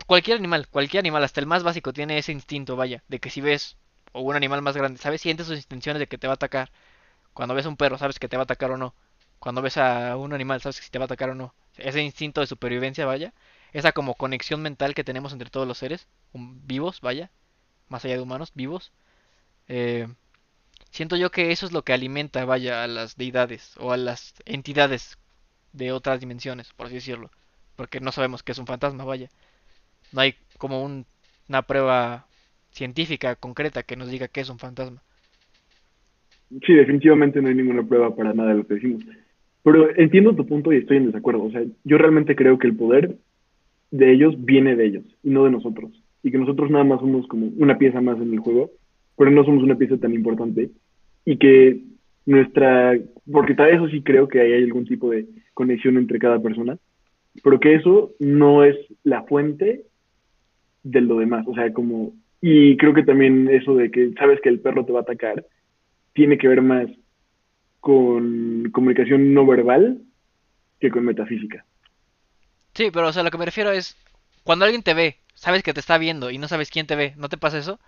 S1: cualquier animal, cualquier animal, hasta el más básico, tiene ese instinto, vaya, de que si ves o un animal más grande, ¿sabes? Sientes sus intenciones de que te va a atacar. Cuando ves a un perro, sabes que te va a atacar o no. Cuando ves a un animal, sabes si te va a atacar o no. Ese instinto de supervivencia, vaya, esa como conexión mental que tenemos entre todos los seres vivos, vaya, más allá de humanos, vivos. Eh, siento yo que eso es lo que alimenta, vaya, a las deidades o a las entidades de otras dimensiones, por así decirlo. Porque no sabemos qué es un fantasma, vaya. No hay como un- una prueba científica concreta que nos diga qué es un fantasma.
S2: Sí, definitivamente no hay ninguna prueba para nada de lo que decimos. Pero entiendo tu punto y estoy en desacuerdo. O sea, yo realmente creo que el poder de ellos viene de ellos y no de nosotros. Y que nosotros nada más somos como una pieza más en el juego, pero no somos una pieza tan importante. Y que nuestra, porque tal eso sí creo que hay algún tipo de conexión entre cada persona, pero que eso no es la fuente de lo demás. O sea, como, y creo que también eso de que sabes que el perro te va a atacar, tiene que ver más con comunicación no verbal que con metafísica.
S1: Sí, pero o sea, lo que me refiero es cuando alguien te ve, sabes que te está viendo y no sabes quién te ve, ¿no te pasa eso?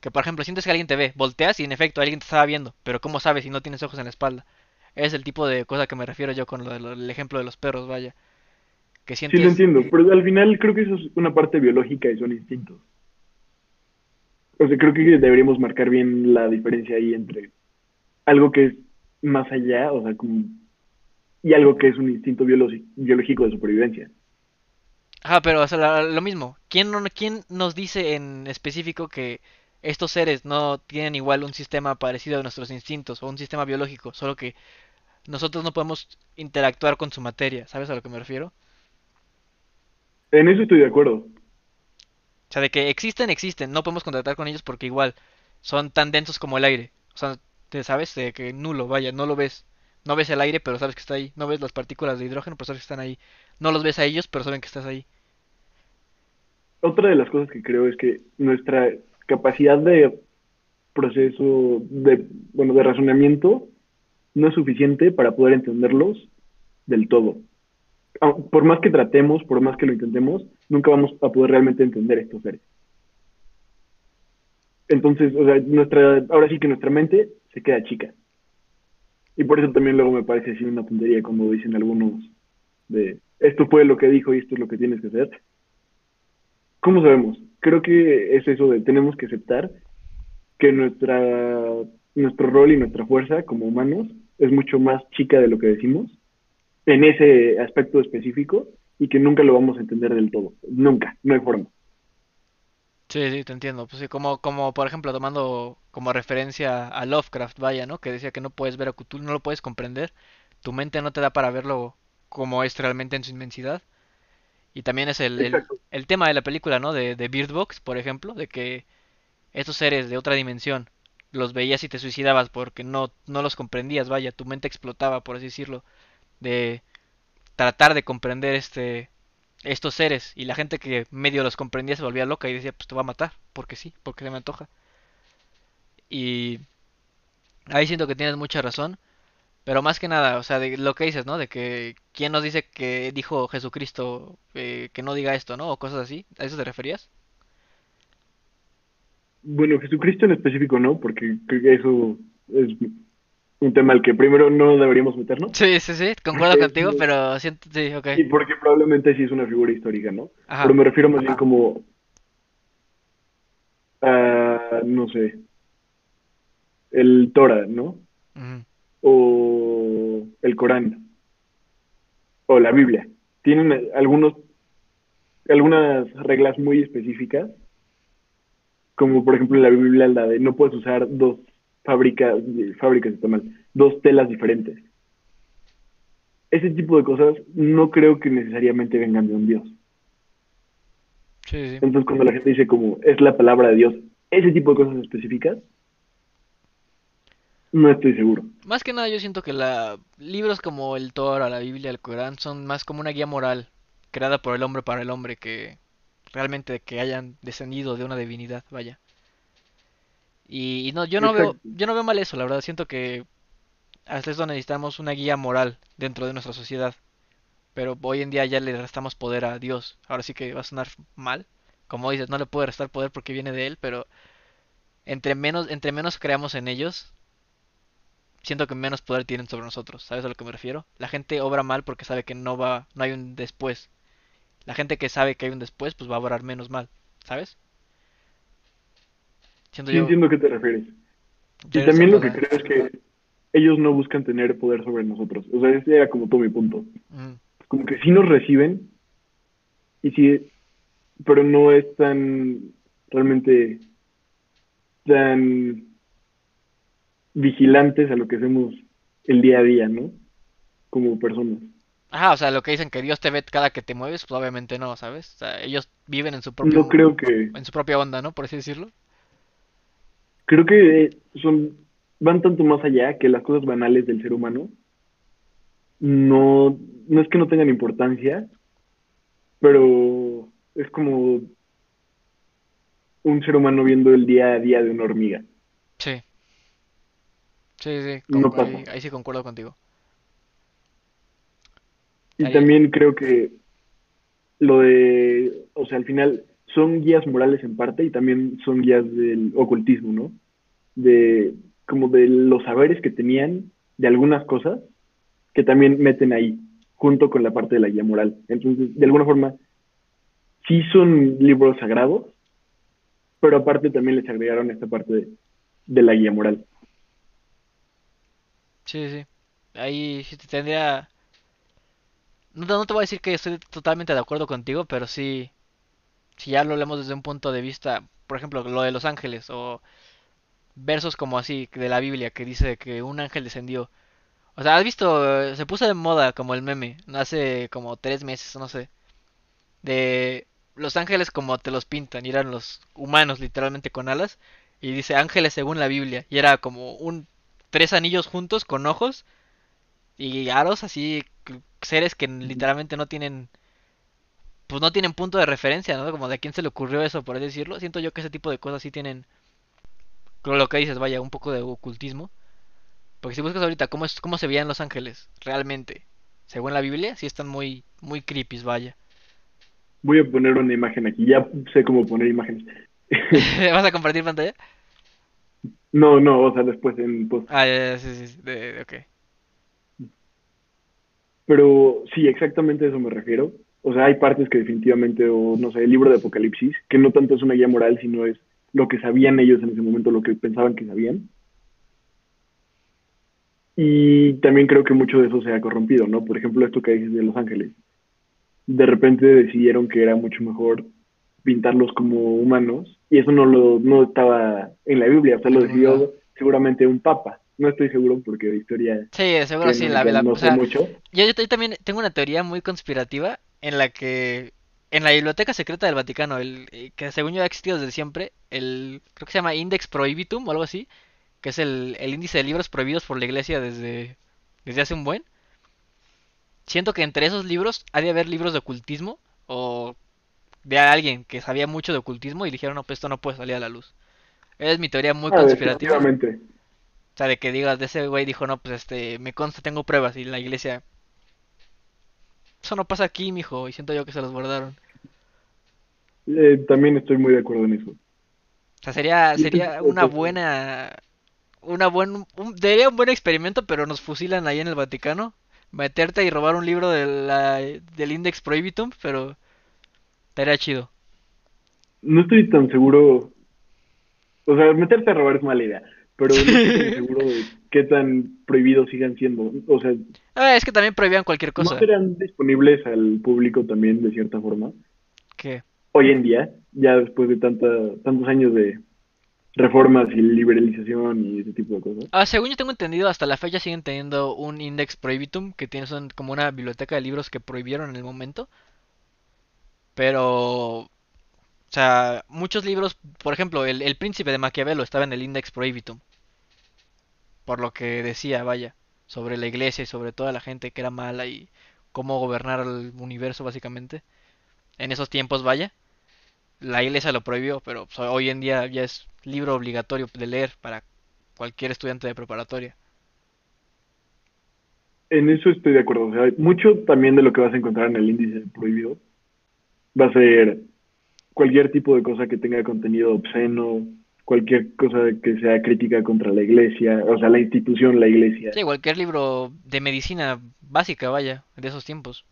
S1: Que por ejemplo, sientes que alguien te ve, volteas y en efecto alguien te estaba viendo, pero ¿cómo sabes si no tienes ojos en la espalda? Es el tipo de cosa que me refiero yo con lo lo- el ejemplo de los perros, vaya. Que
S2: Sí, lo
S1: sientes...
S2: entiendo, pero al final creo que eso es una parte biológica y son instintos. O sea, creo que deberíamos marcar bien la diferencia ahí entre algo que es más allá, o sea, como, y algo que es un instinto biológico de supervivencia.
S1: Ajá, pero o sea, la- lo mismo. ¿Quién, no, ¿Quién nos dice en específico que estos seres no tienen igual un sistema parecido a nuestros instintos o un sistema biológico? Solo que nosotros no podemos interactuar con su materia, ¿sabes a lo que me refiero?
S2: En eso estoy de acuerdo.
S1: O sea, de que existen, existen. No podemos contactar con ellos porque igual son tan densos como el aire. O sea, te sabes de que nulo, vaya, no lo ves. No ves el aire, pero sabes que está ahí. No ves las partículas de hidrógeno, pero sabes que están ahí. No los ves a ellos, pero saben que estás ahí.
S2: Otra de las cosas que creo es que nuestra capacidad de proceso, de, bueno, de razonamiento no es suficiente para poder entenderlos del todo. Ah, Por más que tratemos, por más que lo intentemos, nunca vamos a poder realmente entender estos seres. Entonces, o sea, nuestra, ahora sí que nuestra mente se queda chica. Y por eso también luego me parece así una tontería cuando dicen algunos de esto fue lo que dijo y esto es lo que tienes que hacer. ¿Cómo sabemos? Creo que es eso de tenemos que aceptar que nuestra, nuestro rol y nuestra fuerza como humanos es mucho más chica de lo que decimos en ese aspecto específico y que nunca lo vamos a entender del todo. Nunca, no hay forma.
S1: Sí, sí, te entiendo. Pues sí, como, como por ejemplo tomando como referencia a Lovecraft, vaya, ¿no? Que decía que no puedes ver a Cthulhu, no lo puedes comprender. Tu mente no te da para verlo como es realmente en su inmensidad. Y también es el, el, tema de la película, ¿no? De, de Bird Box, por ejemplo, de que estos seres de otra dimensión los veías y te suicidabas porque no, no los comprendías, vaya, tu mente explotaba, por así decirlo, de tratar de comprender este estos seres y la gente que medio los comprendía se volvía loca y decía, pues te va a matar, porque sí, porque se me antoja. Y ahí siento que tienes mucha razón, pero más que nada, o sea, de lo que dices, ¿no? De que quién nos dice que dijo Jesucristo eh, que no diga esto, ¿no? O cosas así, ¿a eso te referías?
S2: Bueno, Jesucristo en específico no, porque creo que eso es un tema al que primero no deberíamos meternos.
S1: Sí, sí, sí, concuerdo contigo, pero siento, sí, ok.
S2: Y porque probablemente sí es una figura histórica, ¿no?
S1: Ajá,
S2: Pero me refiero más bien como, a, no sé, el Torah, ¿no? O el Corán, o la Biblia. Tienen algunos, algunas reglas muy específicas, como por ejemplo en la Biblia la de no puedes usar dos fábricas, fábricas está mal, dos telas diferentes. Ese tipo de cosas no creo que necesariamente vengan de un Dios.
S1: Sí, sí.
S2: Entonces, cuando la gente dice como es la palabra de Dios, ese tipo de cosas específicas, no estoy seguro.
S1: Más que nada yo siento que la libros como el Torah, la Biblia, el Corán son más como una guía moral creada por el hombre para el hombre que realmente que hayan descendido de una divinidad, vaya. Y, y no, yo no veo, yo no veo mal eso, la verdad, siento que hasta eso necesitamos una guía moral dentro de nuestra sociedad. Pero hoy en día ya le restamos poder a Dios. Ahora sí que va a sonar mal. Como dices, no le puede restar poder porque viene de él, pero entre menos, entre menos creamos en ellos, siento que menos poder tienen sobre nosotros. ¿Sabes a lo que me refiero? La gente obra mal porque sabe que no va, no hay un después. La gente que sabe que hay un después, pues va a obrar menos mal, ¿sabes? Siento
S2: Sí
S1: yo,
S2: entiendo a qué te refieres. Y también lo que creo es que ellos no buscan tener poder sobre nosotros. O sea, ese era como todo mi punto.
S1: Mm,
S2: Como que sí nos reciben, y sí, pero no es tan realmente tan vigilantes a lo que hacemos el día a día, ¿no? Como personas.
S1: Ajá, o sea, lo que dicen que Dios te ve cada que te mueves, pues obviamente no, ¿sabes? O sea, ellos viven en su
S2: No
S1: propio,
S2: creo que,
S1: en su propia onda, ¿no? Por así decirlo.
S2: Creo que son, van tanto más allá que las cosas banales del ser humano. No, no es que no tengan importancia, pero es como un ser humano viendo el día a día de una hormiga.
S1: Sí, sí, sí,
S2: No
S1: con-
S2: pasa.
S1: ahí, ahí sí concuerdo contigo.
S2: Y
S1: Ahí,
S2: también creo que lo de, o sea, al final son guías morales en parte y también son guías del ocultismo, ¿no? De como de los saberes que tenían de algunas cosas que también meten ahí, junto con la parte de la guía moral. Entonces, de alguna forma, sí son libros sagrados, pero aparte también les agregaron esta parte de, de la guía moral.
S1: sí, sí. Ahí sí te tendría... No, no te voy a decir que estoy totalmente de acuerdo contigo, pero sí, si ya lo hablamos desde un punto de vista, por ejemplo, lo de los ángeles o versos como así de la Biblia que dice que un ángel descendió. O sea, has visto, se puso de moda como el meme, no hace como tres meses, no sé, de los ángeles como te los pintan, y eran los humanos literalmente con alas, y dice ángeles según la Biblia, y era como un tres anillos juntos con ojos y aros así, seres que literalmente no tienen pues no tienen punto de referencia, ¿no? Como de a quién se le ocurrió eso, por así decirlo. Siento yo que ese tipo de cosas sí tienen, lo que dices, vaya, un poco de ocultismo. Porque si buscas ahorita cómo, es, cómo se veían los ángeles realmente, según la Biblia, sí están muy, muy creepy, vaya.
S2: Voy a poner una imagen aquí, ya sé cómo poner imágenes.
S1: ¿Vas a compartir pantalla?
S2: No, no, o sea, después en post.
S1: Ah, ya, sí, sí, de, ok.
S2: Pero sí, exactamente a eso me refiero. O sea, hay partes que definitivamente, o no sé, el libro de Apocalipsis, que no tanto es una guía moral, sino es lo que sabían ellos en ese momento, lo que pensaban que sabían. Y también creo que mucho de eso se ha corrompido, ¿no? Por ejemplo, esto que dices de Los Ángeles. De repente decidieron que era mucho mejor pintarlos como humanos, y eso no lo no estaba en la Biblia, o sea, lo decidió seguramente un papa. No estoy seguro porque de historia.
S1: Sí, seguro sí, la, no sé mucho. Yo, yo, también tengo una teoría muy conspirativa en la que en la biblioteca secreta del Vaticano, el eh, que según yo ha existido desde siempre, el creo que se llama Index Prohibitum o algo así, que es el, el índice de libros prohibidos por la Iglesia desde desde hace un buen. Siento que entre esos libros ha de haber libros de ocultismo o de alguien que sabía mucho de ocultismo y dijeron, no, pues esto no puede salir a la luz. Es mi teoría muy ah, conspirativa. O sea, de que digas, de ese güey dijo, no, pues este, me consta, tengo pruebas y la iglesia eso no pasa aquí, mijo, y siento yo que se los guardaron.
S2: Eh, también estoy muy de acuerdo en eso.
S1: O sea, sería, sería una buena, una buen, un, sería un buen experimento, pero nos fusilan ahí en el Vaticano. Meterte y robar un libro de la, del Index Prohibitum, pero estaría chido.
S2: No estoy tan seguro. O sea, meterte a robar es mala idea pero no estoy seguro de qué tan prohibidos sigan siendo. O sea,
S1: ah, es que también prohibían cualquier cosa.
S2: ¿No serán disponibles al público también de cierta forma?
S1: ¿Qué?
S2: Hoy en día, ya después de tanta, tantos años de reformas y liberalización y ese tipo de cosas.
S1: Ah, según yo tengo entendido, hasta la fecha siguen teniendo un index prohibitum, que tiene son como una biblioteca de libros que prohibieron en el momento. Pero o sea, muchos libros, por ejemplo, el, el Príncipe de Maquiavelo estaba en el Index Prohibitum. Por lo que decía, vaya, sobre la iglesia y sobre toda la gente que era mala y cómo gobernar el universo, básicamente. En esos tiempos, vaya. La iglesia lo prohibió, pero pues, hoy en día ya es libro obligatorio de leer para cualquier estudiante de preparatoria.
S2: En eso estoy de acuerdo. Mucho también de lo que vas a encontrar en el índice prohibido va a ser cualquier tipo de cosa que tenga contenido obsceno, cualquier cosa que sea crítica contra la iglesia, o sea, la institución, la iglesia.
S1: Sí, cualquier libro de medicina básica, vaya, de esos tiempos.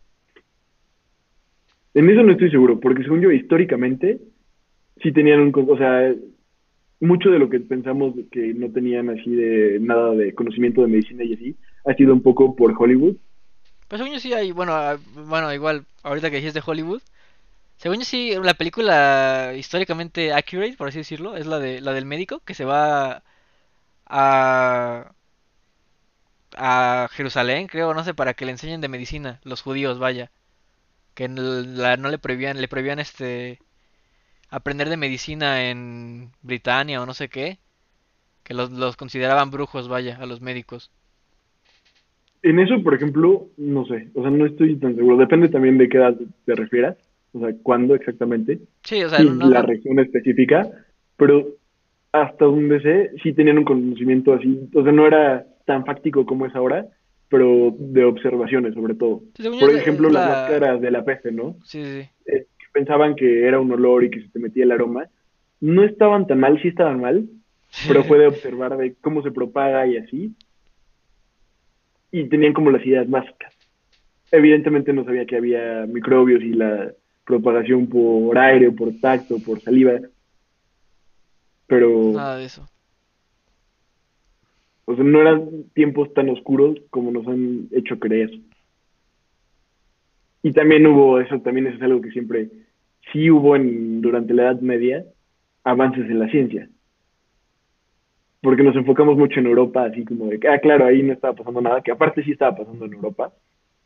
S2: En eso no estoy seguro, porque según yo, históricamente, sí tenían un... O sea, mucho de lo que pensamos que no tenían así de nada de conocimiento de medicina y así, ha sido un poco por Hollywood.
S1: Pues según yo sí hay, bueno, ah, bueno, igual, ahorita que dijiste Hollywood, según yo sí, la película históricamente accurate, por así decirlo, es la de la del médico que se va a a Jerusalén, creo, no sé, para que le enseñen de medicina los judíos, vaya. Que la, no le prohibían, le prohibían este aprender de medicina en Britania o no sé qué, que los, los consideraban brujos, vaya, a los médicos.
S2: En eso, por ejemplo, no sé, o sea, no estoy tan seguro, depende también de qué edad te refieras o sea, cuándo exactamente.
S1: Sí, o sea,
S2: la región específica, pero hasta donde sé, sí tenían un conocimiento así, o sea, no era tan fáctico como es ahora, pero de observaciones sobre todo. Por ejemplo, las máscaras de la peste, ¿no?
S1: Sí, sí.
S2: Eh, pensaban que era un olor y que se te metía el aroma. No estaban tan mal, sí estaban mal, pero puede observar de cómo se propaga y así. Y tenían como las ideas básicas. Evidentemente no sabía que había microbios y la propagación por aire, por tacto, por saliva. Pero.
S1: Nada de eso.
S2: O sea, no eran tiempos tan oscuros como nos han hecho creer. Y también hubo, eso también es algo que siempre, sí hubo en, durante la Edad Media, avances en la ciencia. Porque nos enfocamos mucho en Europa, así como de que, ah, claro, ahí no estaba pasando nada, que aparte sí estaba pasando en Europa,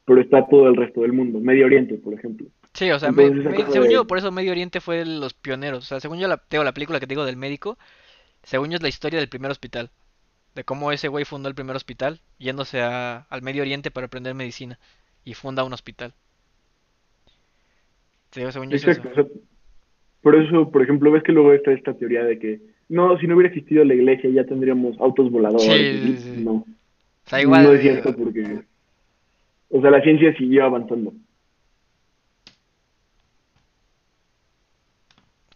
S2: pero está todo el resto del mundo, Medio Oriente, por ejemplo.
S1: Sí, o sea, según yo, por eso Medio Oriente fue de los pioneros. O sea, según yo la, tengo la película que te digo del médico, según yo es la historia del primer hospital. de cómo ese güey fundó el primer hospital, yéndose a- al Medio Oriente para aprender medicina y funda un hospital. Según yo es eso.
S2: Exacto. o sea, por eso, por ejemplo, ves que luego está esta teoría de que no, si no hubiera existido la iglesia ya tendríamos autos voladores.
S1: Sí.
S2: No,
S1: O sea,
S2: no es
S1: igual,
S2: cierto porque, o sea, la ciencia siguió avanzando.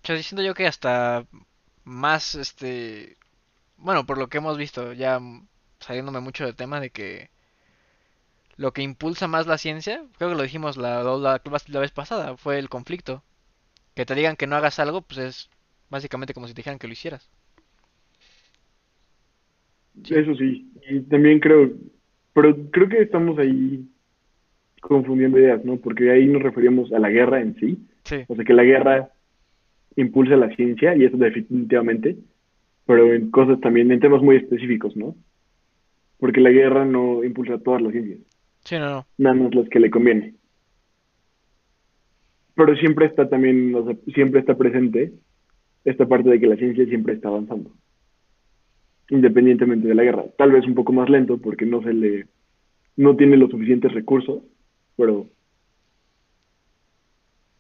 S1: Yo siento yo que hasta más, este, bueno, por lo que hemos visto, ya saliéndome mucho del tema de que lo que impulsa más la ciencia, creo que lo dijimos la, la, la vez pasada, fue el conflicto. Que te digan que no hagas algo, pues es básicamente como si te dijeran que lo hicieras.
S2: Eso sí, y también creo, pero creo que estamos ahí confundiendo ideas, ¿no? Porque ahí nos referíamos a la guerra en sí,
S1: sí,
S2: o sea, que la guerra impulsa la ciencia y eso definitivamente, pero en cosas también, en temas muy específicos, ¿no? Porque la guerra no impulsa todas las ciencias,
S1: sí, no, no.
S2: nada más las que le conviene. Pero siempre está también, o sea, siempre está presente esta parte de que la ciencia siempre está avanzando, independientemente de la guerra. Tal vez un poco más lento porque no se le, no tiene los suficientes recursos, pero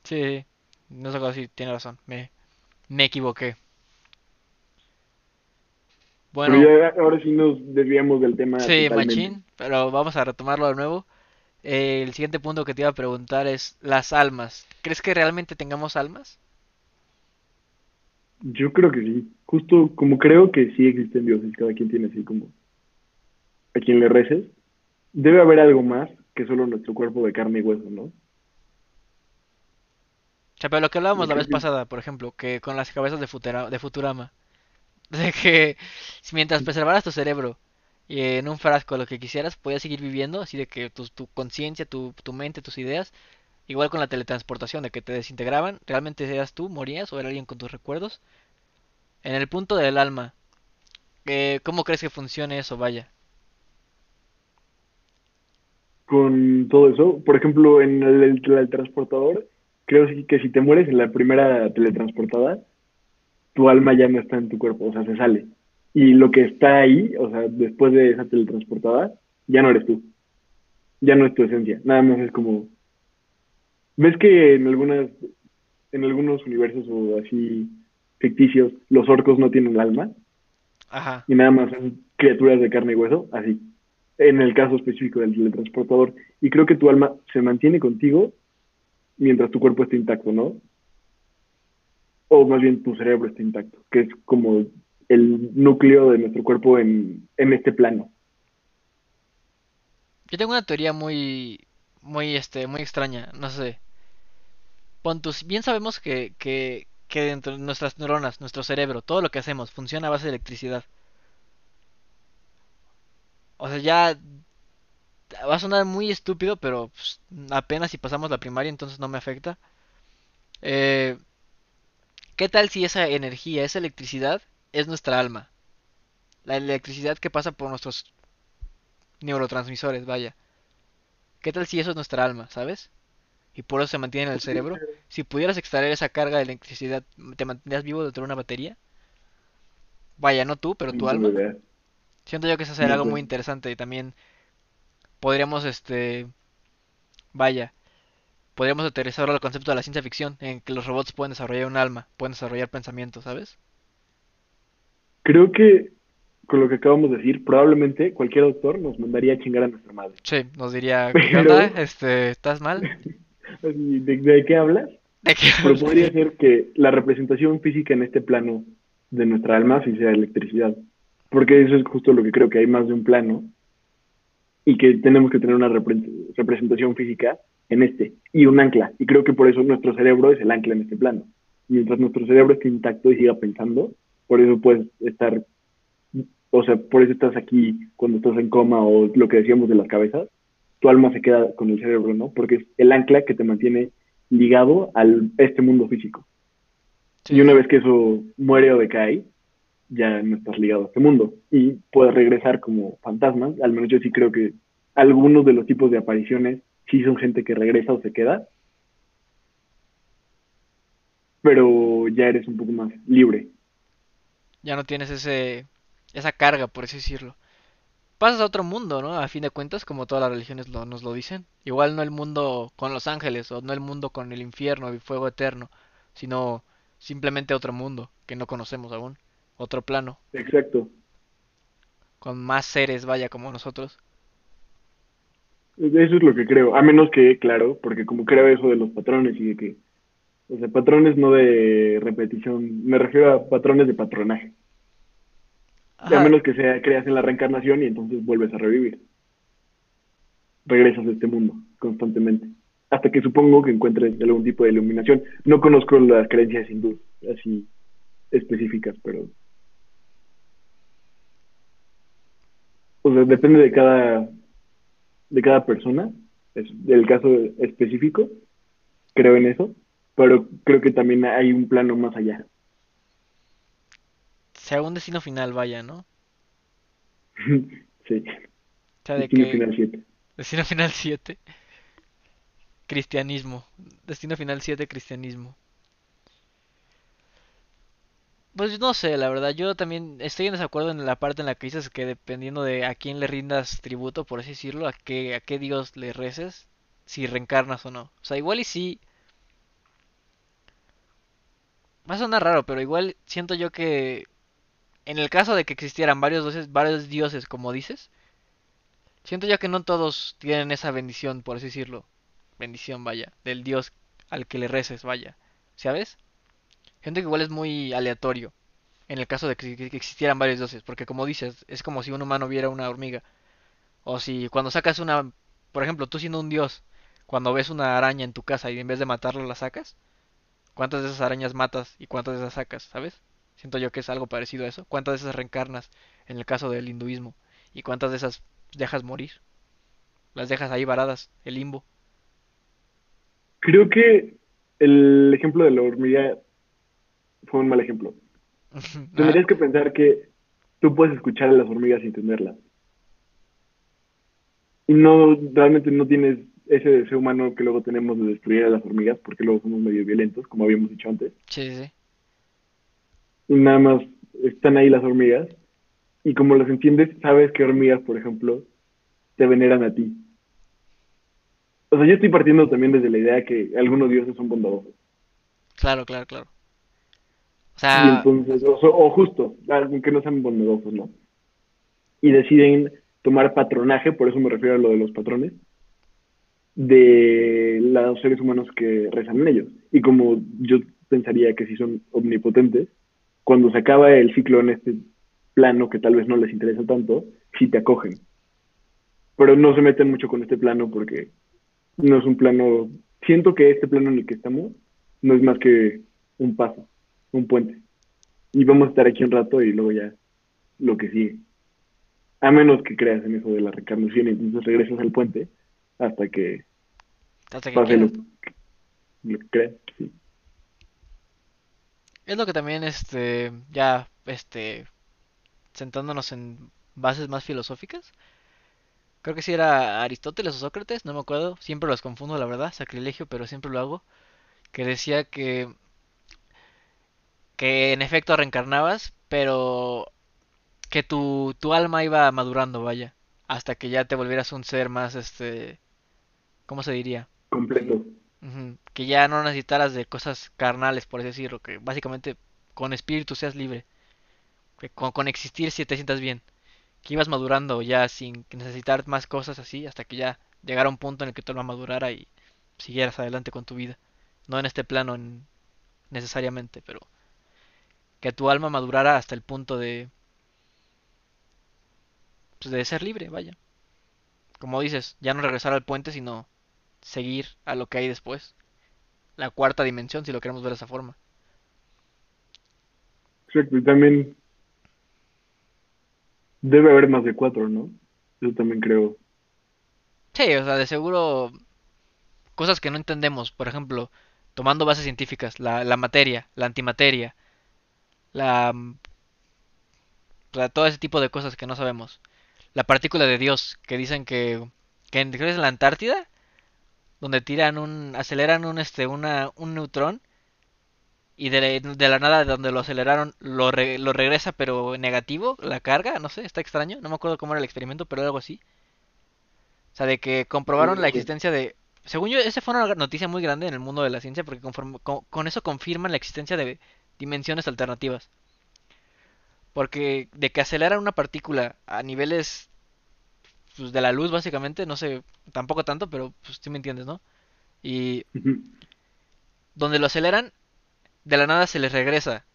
S1: Sí, no sé si tiene razón, me, me equivoqué.
S2: Pero
S1: Bueno,
S2: ya ahora sí nos desviamos del tema
S1: sí,
S2: totalmente.
S1: machín, pero vamos a retomarlo de nuevo. Eh, el siguiente punto que te iba a preguntar es las almas. ¿Crees que realmente tengamos almas?
S2: Yo creo que sí. Justo como creo que sí existen dioses, cada quien tiene así como a quien le reces, debe haber algo más que solo nuestro cuerpo de carne y hueso, ¿no?
S1: O sea, pero lo que hablábamos la vez pasada, por ejemplo, que con las cabezas de Futera- de Futurama, de que si mientras preservaras tu cerebro y en un frasco lo que quisieras, podías seguir viviendo, así de que tu, tu conciencia, tu, tu mente, tus ideas, igual con la teletransportación, de que te desintegraban, realmente eras tú, morías o era alguien con tus recuerdos. En el punto del alma, eh, ¿cómo crees que funcione eso? Vaya.
S2: con todo eso, por ejemplo, en el, el teletransportador, creo que si te mueres en la primera teletransportada, tu alma ya no está en tu cuerpo, o sea, se sale. Y lo que está ahí, o sea, después de esa teletransportada, ya no eres tú, ya no es tu esencia, nada más es como, ves que en algunas, en algunos universos o así ficticios, los orcos no tienen alma
S1: Ajá.
S2: y nada más son criaturas de carne y hueso, así, en el caso específico del teletransportador. Y creo que tu alma se mantiene contigo mientras tu cuerpo esté intacto, ¿no? O más bien tu cerebro está intacto, que es como el núcleo de nuestro cuerpo en, en este plano.
S1: Yo tengo una teoría muy, muy, este, muy extraña, no sé. Pon tú, si bien sabemos que, que, que dentro de nuestras neuronas, nuestro cerebro, todo lo que hacemos funciona a base de electricidad. O sea, ya va a sonar muy estúpido, pero pues, apenas si pasamos la primaria, entonces no me afecta. Eh, ¿qué tal si esa energía, esa electricidad, es nuestra alma? La electricidad que pasa por nuestros neurotransmisores, vaya. ¿Qué tal si eso es nuestra alma, ¿sabes? Y por eso se mantiene en el cerebro. Si pudieras extraer esa carga de electricidad, ¿te mantendrías vivo dentro de una batería? Vaya, no tú, pero tu alma. Siento yo que eso sería
S2: No
S1: algo muy interesante y también podríamos, este, vaya, podríamos aterrizar ahora el concepto de la ciencia ficción, en que los robots pueden desarrollar un alma, pueden desarrollar pensamientos, ¿sabes?
S2: Creo que con lo que acabamos de decir, probablemente cualquier doctor nos mandaría a chingar a nuestra madre.
S1: Sí, nos diría, ¿qué onda?
S2: Pero,
S1: Este, ¿estás mal?
S2: ¿de, de qué hablas?
S1: ¿De qué
S2: Pero podría ser que la representación física en este plano de nuestra alma sí sea electricidad. Porque eso es justo lo que creo que hay más de un plano y que tenemos que tener una repre- representación física en este y un ancla. Y creo que por eso nuestro cerebro es el ancla en este plano. Mientras nuestro cerebro esté intacto y siga pensando, por eso puedes estar, o sea, por eso estás aquí cuando estás en coma o lo que decíamos de las cabezas, tu alma se queda con el cerebro, ¿no? Porque es el ancla que te mantiene ligado al este mundo físico. Y una vez que eso muere o decae, ya no estás ligado a este mundo. Y puedes regresar como fantasmas. Al menos yo sí creo que algunos de los tipos de apariciones sí son gente que regresa o se queda, pero ya eres un poco más libre.
S1: Ya no tienes ese, esa carga, por así decirlo. Pasas a otro mundo, ¿no? A fin de cuentas, como todas las religiones nos lo dicen. Igual no el mundo con los ángeles, o no el mundo con el infierno y fuego eterno, sino simplemente otro mundo que no conocemos aún. Otro plano,
S2: Exacto.
S1: con más seres, vaya, como nosotros.
S2: Eso es lo que creo. A menos que, claro, porque como creo eso de los patrones y de que, o sea, patrones no de repetición, me refiero a patrones de patronaje. A menos que sea, creas en la reencarnación y entonces vuelves a revivir. Regresas a este mundo constantemente. Hasta que supongo que encuentres algún tipo de iluminación. No conozco las creencias hindúes así específicas, pero sea, depende de cada de cada persona, es del caso específico, creo en eso, pero creo que también hay un plano más allá.
S1: sea un destino final, vaya, ¿no?
S2: sí,
S1: O sea, de
S2: Destino
S1: que
S2: Final 7.
S1: destino final 7 cristianismo. Destino final 7 cristianismo. Pues no sé, la verdad, yo también estoy en desacuerdo en la parte en la que dices que dependiendo de a quién le rindas tributo, por así decirlo, a qué, a qué dios le reces, si reencarnas o no. O sea, igual y sí, va a sonar raro, pero igual siento yo que en el caso de que existieran varios dioses, varios dioses, como dices, siento yo que no todos tienen esa bendición, por así decirlo. Bendición, vaya, del dios al que le reces, vaya. ¿Sabes? Siento que igual es muy aleatorio. en el caso de que, que existieran varios dioses, porque como dices, es como si un humano viera una hormiga, o si cuando sacas una, por ejemplo, tú siendo un dios, cuando ves una araña en tu casa y en vez de matarla la sacas, ¿cuántas de esas arañas matas y cuántas de esas sacas, sabes? Siento yo que es algo parecido a eso. ¿Cuántas de esas reencarnas en el caso del hinduismo? ¿Y cuántas de esas dejas morir? Las dejas ahí varadas, el limbo.
S2: Creo que el ejemplo de la hormiga fue un mal ejemplo. Tendrías que pensar que tú puedes escuchar a las hormigas sin entenderlas. Y no, realmente no tienes ese deseo humano que luego tenemos de destruir a las hormigas, porque luego somos medio violentos, como habíamos dicho antes.
S1: Sí, sí, sí.
S2: Y nada más están ahí las hormigas, y como las entiendes, sabes que hormigas, por ejemplo, te veneran a ti. O sea, yo estoy partiendo también desde la idea que algunos dioses son bondadosos.
S1: Claro, claro, claro. O
S2: Y
S1: sea,
S2: entonces, o, o justo, aunque no sean bondadosos, ¿no? Y deciden tomar patronaje, por eso me refiero a lo de los patrones, de los seres humanos que rezan en ellos. Y como yo pensaría que si son omnipotentes, cuando se acaba el ciclo en este plano que tal vez no les interesa tanto, sí te acogen. Pero no se meten mucho con este plano porque no es un plano, siento que este plano en el que estamos no es más que un paso, un puente. Y vamos a estar aquí un rato y luego ya lo que sigue. A menos que creas en eso de la reencarnación y entonces regresas al puente hasta que
S1: hasta que
S2: pase lo, lo que creas. Sí.
S1: Es lo que también, este, ya, este, sentándonos en bases más filosóficas. Creo que si era Aristóteles o Sócrates, no me acuerdo. Siempre los confundo, la verdad, sacrilegio, pero siempre lo hago. Que decía que, que en efecto reencarnabas, pero que tu, tu alma iba madurando, vaya, hasta que ya te volvieras un ser más, este, ¿cómo se diría?
S2: Completo.
S1: Que ya no necesitaras de cosas carnales, por así decirlo, que básicamente con espíritu seas libre, que con, con existir si te sientas bien, que ibas madurando ya sin necesitar más cosas así, hasta que ya llegara un punto en el que tu alma madurara y siguieras adelante con tu vida. No en este plano en- necesariamente, pero que tu alma madurara hasta el punto de, pues, de ser libre, vaya. Como dices, ya no regresar al puente, sino seguir a lo que hay después. La cuarta dimensión, si lo queremos ver de esa forma.
S2: Exacto. Y también debe haber más de cuatro, ¿no? Yo también creo.
S1: Sí, o sea, de seguro cosas que no entendemos, por ejemplo, tomando bases científicas, la, la materia, la antimateria, la, o sea, todo ese tipo de cosas que no sabemos. La partícula de Dios, que dicen que, que en, en la Antártida, donde tiran un, aceleran un, este, una, un neutrón y de, de la nada de donde lo aceleraron lo, re- lo regresa pero negativo, la carga, no sé, está extraño, no me acuerdo cómo era el experimento, pero algo así. O sea, de que comprobaron la existencia de... Según yo, esa fue una noticia muy grande en el mundo de la ciencia porque conform- con, con eso confirman la existencia de dimensiones alternativas. Porque de que aceleran una partícula a niveles pues, de la luz, básicamente, no sé, tampoco tanto, pero pues tú me entiendes, ¿no? Y donde lo aceleran, de la nada se les regresa.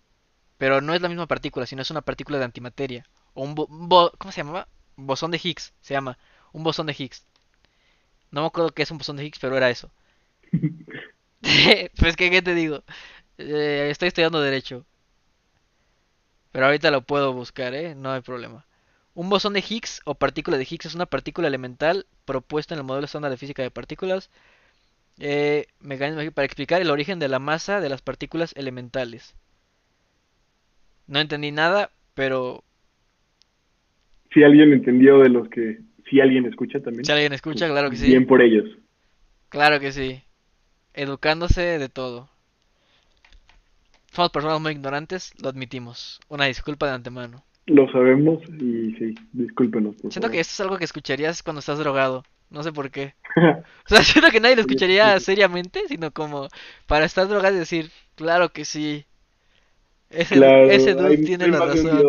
S1: Pero no es la misma partícula, sino es una partícula de antimateria. O un, bo- un bo- ¿cómo se llamaba? Bosón de Higgs, se llama. Un bosón de Higgs. No me acuerdo qué es un bosón de Higgs, pero era eso. Pues que, ¿qué te digo? Eh, estoy estudiando derecho. Pero ahorita lo puedo buscar, ¿eh? No hay problema. Un bosón de Higgs o partícula de Higgs es una partícula elemental propuesta en el modelo estándar de física de partículas. eh, mecanismo para explicar el origen de la masa de las partículas elementales. No entendí nada, pero
S2: Si alguien entendió de los que, si alguien escucha también,
S1: si alguien escucha, claro que sí.
S2: bien por ellos.
S1: Claro que sí. Educándose de todo. Somos personas muy ignorantes, lo admitimos. Una disculpa de antemano.
S2: Lo sabemos y sí, discúlpenos. Por
S1: Siento que esto es algo que escucharías cuando estás drogado. No sé por qué. O sea, siento que nadie lo escucharía seriamente, sino como para estar drogado y decir, claro que sí. Ese,
S2: claro,
S1: ese dude
S2: hay-
S1: tiene
S2: hay
S1: la razón.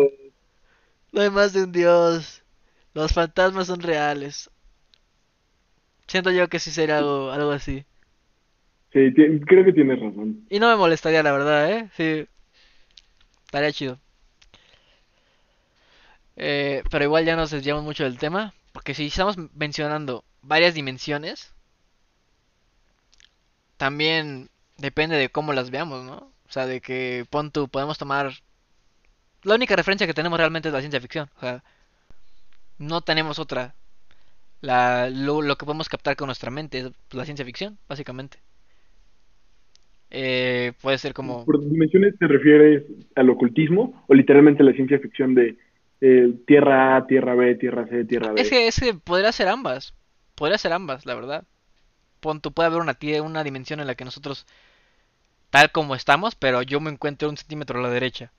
S1: No hay más de un dios. Los fantasmas son reales. Siento yo que sí sería algo, algo así.
S2: Creo que tienes razón.
S1: Y no me molestaría, la verdad, ¿eh? Sí. Estaría chido. Eh, pero igual ya nos desviamos mucho del tema. Porque si estamos mencionando varias dimensiones, también depende de cómo las veamos, ¿no? O sea, de que pon tú, podemos tomar. La única referencia que tenemos realmente es la ciencia ficción. O sea, no tenemos otra. La, lo, lo que podemos captar con nuestra mente es la ciencia ficción, básicamente. Eh, puede ser como.
S2: ¿Por dimensiones te refieres al ocultismo o literalmente a la ciencia ficción de eh, Tierra A, Tierra B, Tierra C, Tierra B?
S1: Es que, es que podría ser ambas. Podría ser ambas, la verdad. Pon tú, puede haber una, una dimensión en la que nosotros, tal como estamos, pero yo me encuentro un centímetro a la derecha.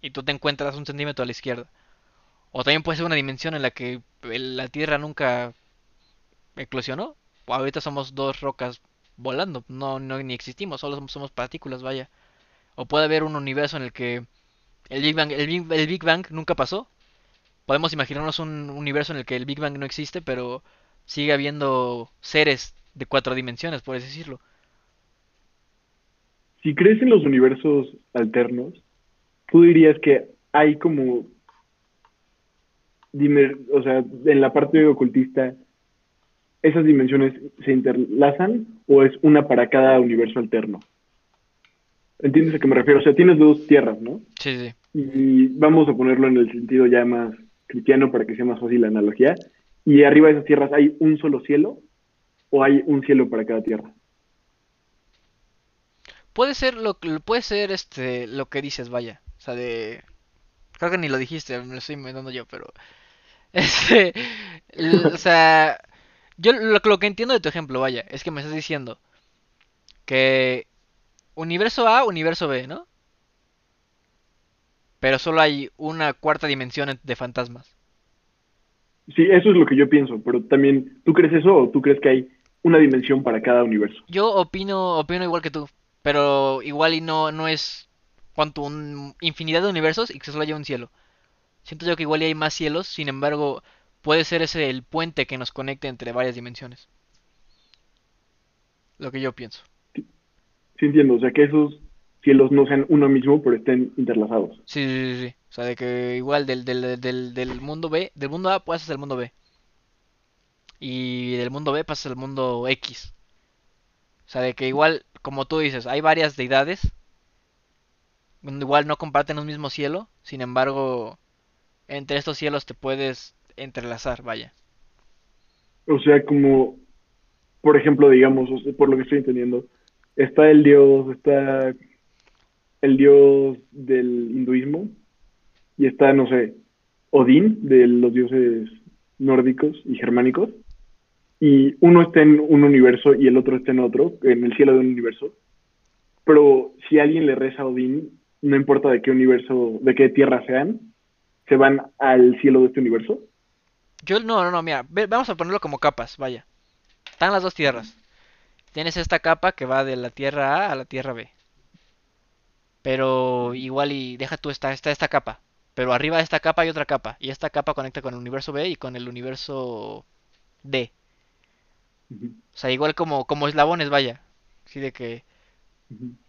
S1: Y tú te encuentras un centímetro a la izquierda. O también puede ser una dimensión en la que la Tierra nunca eclosionó. O ahorita somos dos rocas volando. No, no ni existimos, solo somos, somos partículas, vaya. O puede haber un universo en el que el Big Bang, el Big, el Big Bang nunca pasó. Podemos imaginarnos un universo en el que el Big Bang no existe, pero sigue habiendo seres de cuatro dimensiones, por así decirlo.
S2: Si crees en los universos alternos, tú dirías que hay como, dimer- o sea, en la parte ocultista, esas dimensiones se interlazan o es una para cada universo alterno. ¿Entiendes a qué me refiero? O sea, tienes dos tierras, ¿no?
S1: Sí, sí.
S2: y vamos a ponerlo en el sentido ya más cristiano para que sea más fácil la analogía. Y arriba de esas tierras hay un solo cielo o hay un cielo para cada tierra.
S1: Puede ser lo que- puede ser este lo que dices, vaya. O sea, de creo que ni lo dijiste, me lo estoy inventando yo, pero este o sea, yo lo, lo que entiendo de tu ejemplo, vaya, es que me estás diciendo que universo A, universo B, ¿no? Pero solo hay una cuarta dimensión en- de fantasmas.
S2: Sí, eso es lo que yo pienso, pero también, ¿tú crees eso o tú crees que hay una dimensión para cada universo?
S1: Yo opino, opino igual que tú, pero igual y no, no es cuanto un infinidad de universos y que solo haya un cielo. Siento yo que igual y hay más cielos, sin embargo, puede ser ese el puente que nos conecte entre varias dimensiones. Lo que yo pienso.
S2: Sí entiendo, o sea, que esos cielos no sean uno mismo, pero estén interlazados.
S1: Sí, sí, sí, sí. O sea, de que igual del, del, del, del mundo B, del mundo A pasas al mundo B. Y del mundo B pasas al mundo X. O sea, de que igual, como tú dices, hay varias deidades. Igual no comparten un mismo cielo. Sin embargo, entre estos cielos te puedes entrelazar, vaya.
S2: O sea, como, por ejemplo, digamos, por lo que estoy entendiendo, está el dios, está el dios del hinduismo y está, no sé, Odín de los dioses nórdicos y germánicos. Y uno está en un universo y el otro está en otro, en el cielo de un universo. pero si alguien le reza a Odín, no importa de qué universo, de qué tierra sean, se van al cielo de este universo.
S1: Yo, no, no, no, mira, ve- vamos a ponerlo como capas, vaya. Están las dos tierras. Tienes esta capa que va de la tierra A a la tierra B. Pero igual y deja tú esta, esta, esta capa. Pero arriba de esta capa hay otra capa. Y esta capa conecta con el universo B y con el universo D. O sea, igual como, como eslabones, vaya. Así de que,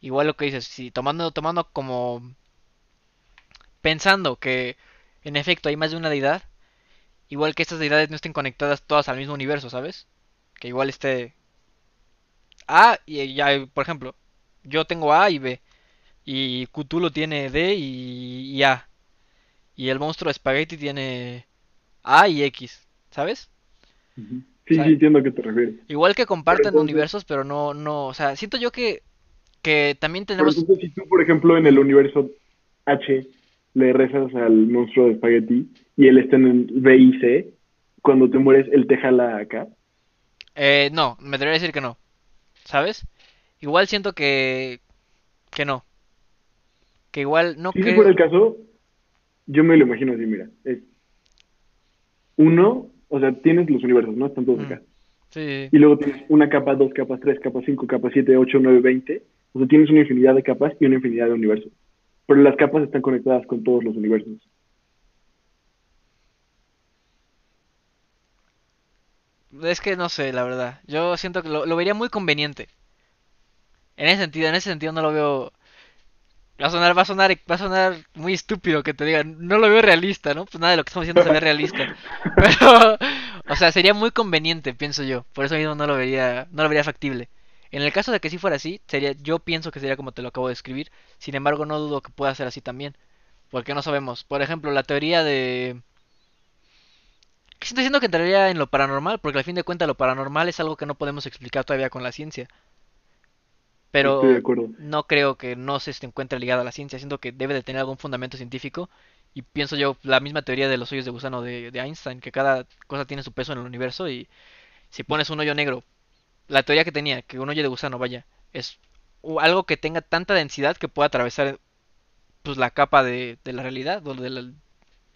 S1: igual lo que dices, si tomando, tomando como, pensando que en efecto hay más de una deidad, igual que estas deidades no estén conectadas todas al mismo universo, ¿sabes? Que igual esté A y ya, por ejemplo, yo tengo A y B, y Cthulhu tiene D y, y A, y el monstruo de Spaghetti tiene A y X, ¿sabes?
S2: Sí,
S1: sea,
S2: sí, entiendo a qué te refieres.
S1: igual que
S2: Pero
S1: comparten
S2: entonces,
S1: universos, pero no, no, o sea, siento yo que, que también
S2: pero
S1: tenemos
S2: entonces si tú, por ejemplo, en el universo H le rezas al monstruo de espagueti y él está en el B y C, cuando te mueres, él te jala acá.
S1: Eh, no, me debería decir que no, ¿sabes? Igual siento que, que no, que igual no
S2: Si fuera
S1: que...
S2: el caso, yo me lo imagino así, mira. Es uno, o sea, tienes los universos, ¿no? Están todos
S1: Mm,
S2: acá.
S1: sí,
S2: Y luego tienes una capa, dos capas, tres capas, cinco capas, siete, ocho, nueve, veinte. O sea, tienes una infinidad de capas y una infinidad de universos. Pero las capas están conectadas con todos los universos.
S1: es que no sé, la verdad, yo siento que lo, lo vería muy conveniente. En ese sentido, en ese sentido no lo veo... Va a sonar, va a sonar, va a sonar muy estúpido que te diga, no lo veo realista, ¿no? Pues nada de lo que estamos diciendo se ve realista. Pero, o sea, sería muy conveniente, pienso yo. Por eso mismo no lo vería, no lo vería factible. En el caso de que sí fuera así, sería, yo pienso que sería como te lo acabo de escribir. Sin embargo, no dudo que pueda ser así también. Porque no sabemos. Por ejemplo, la teoría de... que Estoy diciendo que entraría en lo paranormal, porque al fin de cuentas lo paranormal es algo que no podemos explicar todavía con la ciencia.
S2: Estoy de
S1: Pero
S2: acuerdo.
S1: no creo que no se encuentre ligada a la ciencia, siento que debe de tener algún fundamento científico. Y pienso yo, la misma teoría de los hoyos de gusano de, de Einstein, que cada cosa tiene su peso en el universo y si pones un hoyo negro, la teoría que tenía, que un hoyo de gusano, vaya, es algo que tenga tanta densidad que pueda atravesar pues la capa de, de la realidad, donde la,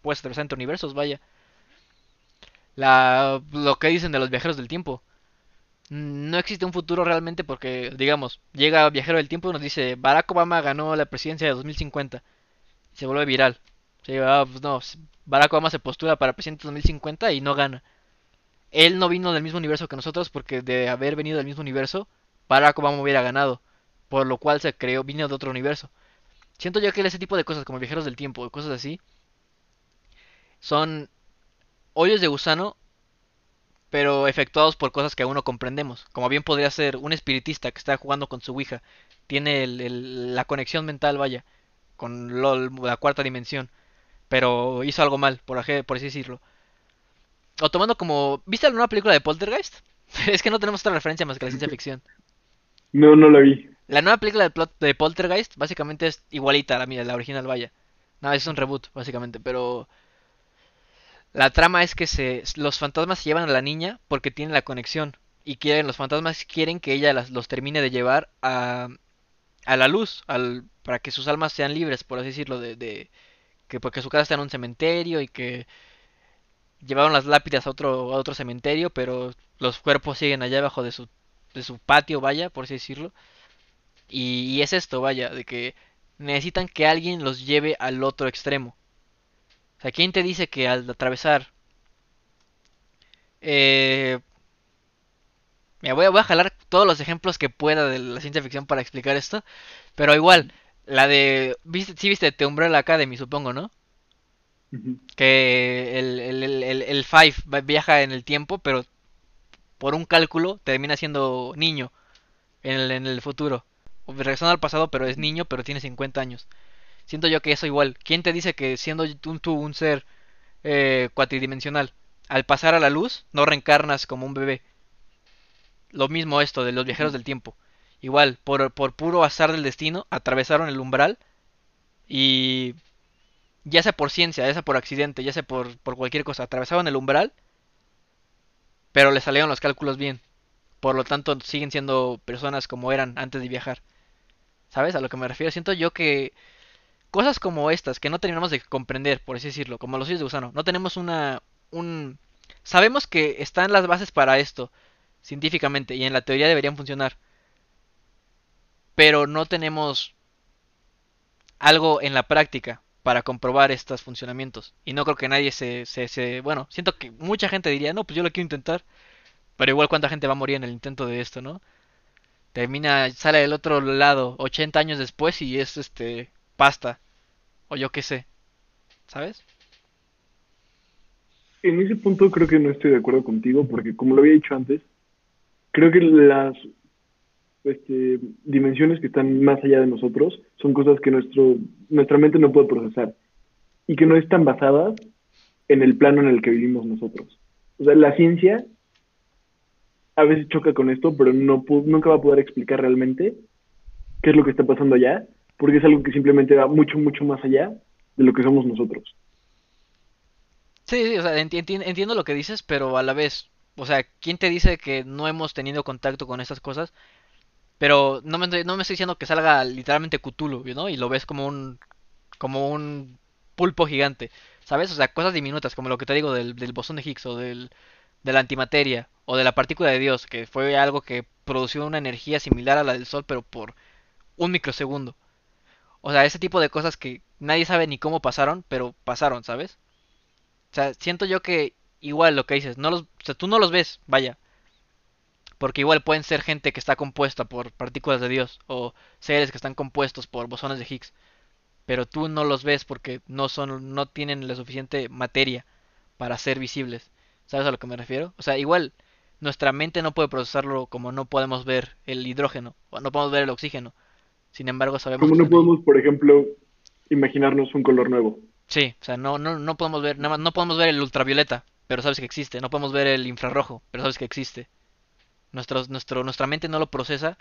S1: puedes atravesar entre universos, vaya. Lo que dicen de los viajeros del tiempo. No existe un futuro realmente porque, digamos, llega Viajero del Tiempo y nos dice Barack Obama ganó la presidencia de 2050 y se vuelve viral. Se diga, ah, pues no, Barack Obama se postula para presidente de 2050 y no gana. Él no vino del mismo universo que nosotros porque de haber venido del mismo universo, Barack Obama hubiera ganado, por lo cual se creó, vino de otro universo. Siento yo que ese tipo de cosas como Viajeros del Tiempo cosas así son hoyos de gusano pero efectuados por cosas que aún no comprendemos. Como bien podría ser un espiritista que está jugando con su Ouija. Tiene el- el- la conexión mental, vaya, con la cuarta dimensión. Pero hizo algo mal, por, por así decirlo. O tomando como... ¿Viste la nueva película de Poltergeist? es que no tenemos otra referencia más que la ciencia ficción.
S2: No, no la vi.
S1: La nueva película de, plot- de Poltergeist básicamente es igualita a la mía, la original, vaya. No, es un reboot, básicamente, pero... La trama es que se, los fantasmas se llevan a la niña porque tienen la conexión y quieren los fantasmas quieren que ella las- los termine de llevar a, a la luz, al, para que sus almas sean libres, por así decirlo, de, de que porque su casa está en un cementerio y que llevaron las lápidas a otro a otro cementerio, pero los cuerpos siguen allá abajo de su de su patio, vaya, por así decirlo. Y, es esto, vaya, de que necesitan que alguien los lleve al otro extremo. O sea, ¿quién te dice que al atravesar... Eh, voy a, voy a jalar todos los ejemplos que pueda de la ciencia ficción para explicar esto. Pero igual, la de... ¿viste, sí viste The Umbrella Academy, supongo, ¿no? Que el, el, el, el, Five viaja en el tiempo, pero por un cálculo termina siendo niño en el, en el futuro. Regresando al pasado, pero es niño, pero tiene 50 años. Siento yo que eso igual. ¿Quién te dice que siendo tú, tú un ser eh, cuatridimensional, al pasar a la luz, no reencarnas como un bebé? Lo mismo esto de los viajeros del tiempo. Igual, por, por puro azar del destino, atravesaron el umbral y ya sea por ciencia, ya sea por accidente, ya sea por, por cualquier cosa, atravesaron el umbral, pero le salieron los cálculos bien. Por lo tanto, siguen siendo personas como eran antes de viajar. ¿Sabes a lo que me refiero? Siento yo que cosas como estas, que no terminamos de comprender, por así decirlo, como los hijos de gusano, no tenemos una... un... Sabemos que están las bases para esto, científicamente, y en la teoría deberían funcionar, pero no tenemos algo en la práctica para comprobar estos funcionamientos. Y no creo que nadie se, se, se... Bueno, siento que mucha gente diría, no, pues yo lo quiero intentar, pero igual cuánta gente va a morir en el intento de esto, ¿no? Termina, sale del otro lado 80 años después y es este pasta o yo qué sé, ¿sabes?
S2: En ese punto creo que no estoy de acuerdo contigo porque como lo había dicho antes, creo que las este, dimensiones que están más allá de nosotros son cosas que nuestro, nuestra mente no puede procesar y que no están basadas en el plano en el que vivimos nosotros. O sea, la ciencia a veces choca con esto, pero no nunca va a poder explicar realmente qué es lo que está pasando allá, porque es algo que simplemente va mucho, mucho más allá de lo que somos nosotros.
S1: Sí, sí, o sea, enti entiendo lo que dices, pero a la vez, o sea, ¿quién te dice que no hemos tenido contacto con estas cosas? Pero no me, estoy diciendo que salga literalmente Cthulhu, ¿no? Y lo ves como un, como un pulpo gigante, ¿sabes? O sea, cosas diminutas, como lo que te digo del, del bosón de Higgs o del, de la antimateria o de la partícula de Dios, que fue algo que produció una energía similar a la del Sol, pero por un microsegundo. O sea, ese tipo de cosas que nadie sabe ni cómo pasaron, pero pasaron, ¿sabes? O sea, siento yo que igual lo que dices, no los, o sea, tú no los ves, vaya, porque igual pueden ser gente que está compuesta por partículas de Dios o seres que están compuestos por bosones de Higgs, pero tú no los ves porque no son no tienen la suficiente materia para ser visibles. ¿Sabes a lo que me refiero? O sea, igual nuestra mente no puede procesarlo como no podemos ver el hidrógeno o no podemos ver el oxígeno. Sin embargo, sabemos
S2: Como no podemos, por ejemplo, imaginarnos un color nuevo.
S1: Sí, o sea, no no no podemos ver nada más, no podemos ver el ultravioleta, pero sabes que existe, no podemos ver el infrarrojo, pero sabes que existe. Nuestro, nuestro, nuestra mente no lo procesa,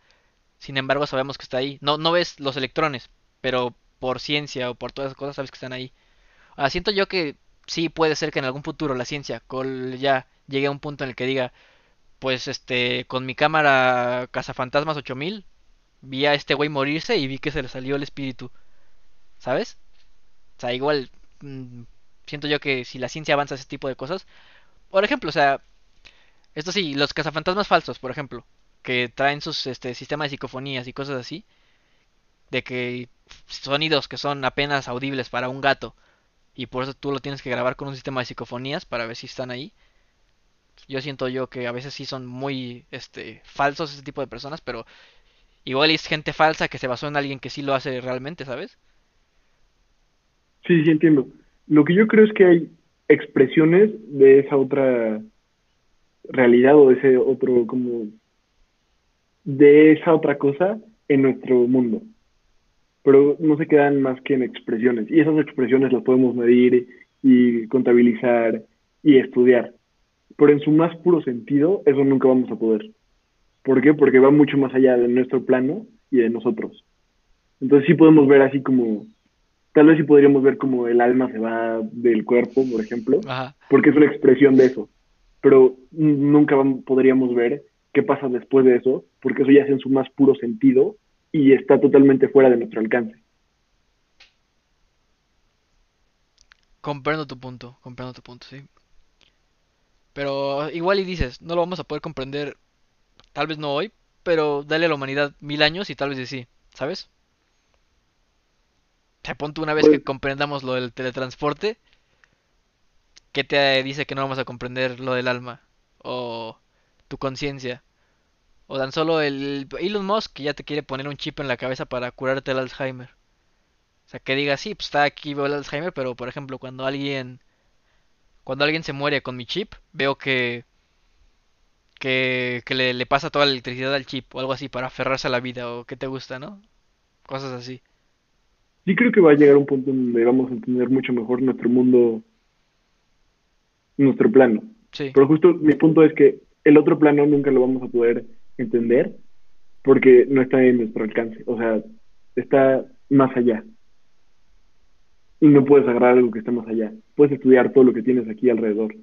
S1: sin embargo sabemos que está ahí. No, no ves los electrones, pero por ciencia o por todas esas cosas sabes que están ahí. Ahora, siento yo que sí puede ser que en algún futuro la ciencia ya llegue a un punto en el que diga, pues este, con mi cámara Cazafantasmas 8000, vi a este güey morirse y vi que se le salió el espíritu. ¿Sabes? O sea, igual mmm, siento yo que si la ciencia avanza ese tipo de cosas, por ejemplo, o sea, esto sí, los cazafantasmas falsos, por ejemplo, que traen sus este, sistemas de psicofonías y cosas así, de que sonidos que son apenas audibles para un gato, y por eso tú lo tienes que grabar con un sistema de psicofonías para ver si están ahí. Yo siento yo que a veces sí son muy este, falsos ese tipo de personas, pero igual es gente falsa que se basó en alguien que sí lo hace realmente, ¿sabes?
S2: Sí, sí, entiendo. Lo que yo creo es que hay expresiones de esa otra realidad o de ese otro, como, de esa otra cosa en nuestro mundo. Pero no se quedan más que en expresiones. Y esas expresiones las podemos medir y contabilizar y estudiar. Pero en su más puro sentido, eso nunca vamos a poder. ¿Por qué? Porque va mucho más allá de nuestro plano y de nosotros. Entonces sí podemos ver así como, tal vez sí podríamos ver como el alma se va del cuerpo, por ejemplo, Ajá. porque es una expresión de eso pero nunca podríamos ver qué pasa después de eso, porque eso ya es en su más puro sentido y está totalmente fuera de nuestro alcance.
S1: Comprendo tu punto, comprendo tu punto, sí. Pero igual y dices, no lo vamos a poder comprender, tal vez no hoy, pero dale a la humanidad mil años y tal vez sí, ¿sabes? Te ponte una vez pues que comprendamos lo del teletransporte, ¿Qué te dice que no vamos a comprender lo del alma? O tu conciencia. O tan solo el Elon Musk que ya te quiere poner un chip en la cabeza para curarte el Alzheimer. O sea, que diga, sí, pues está aquí veo el Alzheimer, pero por ejemplo, cuando alguien cuando alguien se muere con mi chip, veo que que, que le, pasa toda la electricidad al chip o algo así para aferrarse a la vida o que te gusta, ¿no? Cosas así.
S2: Sí creo que va a llegar un punto donde vamos a entender mucho mejor nuestro mundo nuestro plano. Pero justo mi punto es que el otro plano nunca lo vamos a poder entender porque no está en nuestro alcance. O sea, está más allá. Y no puedes agarrar algo que está más allá. Puedes estudiar todo lo que tienes aquí alrededor.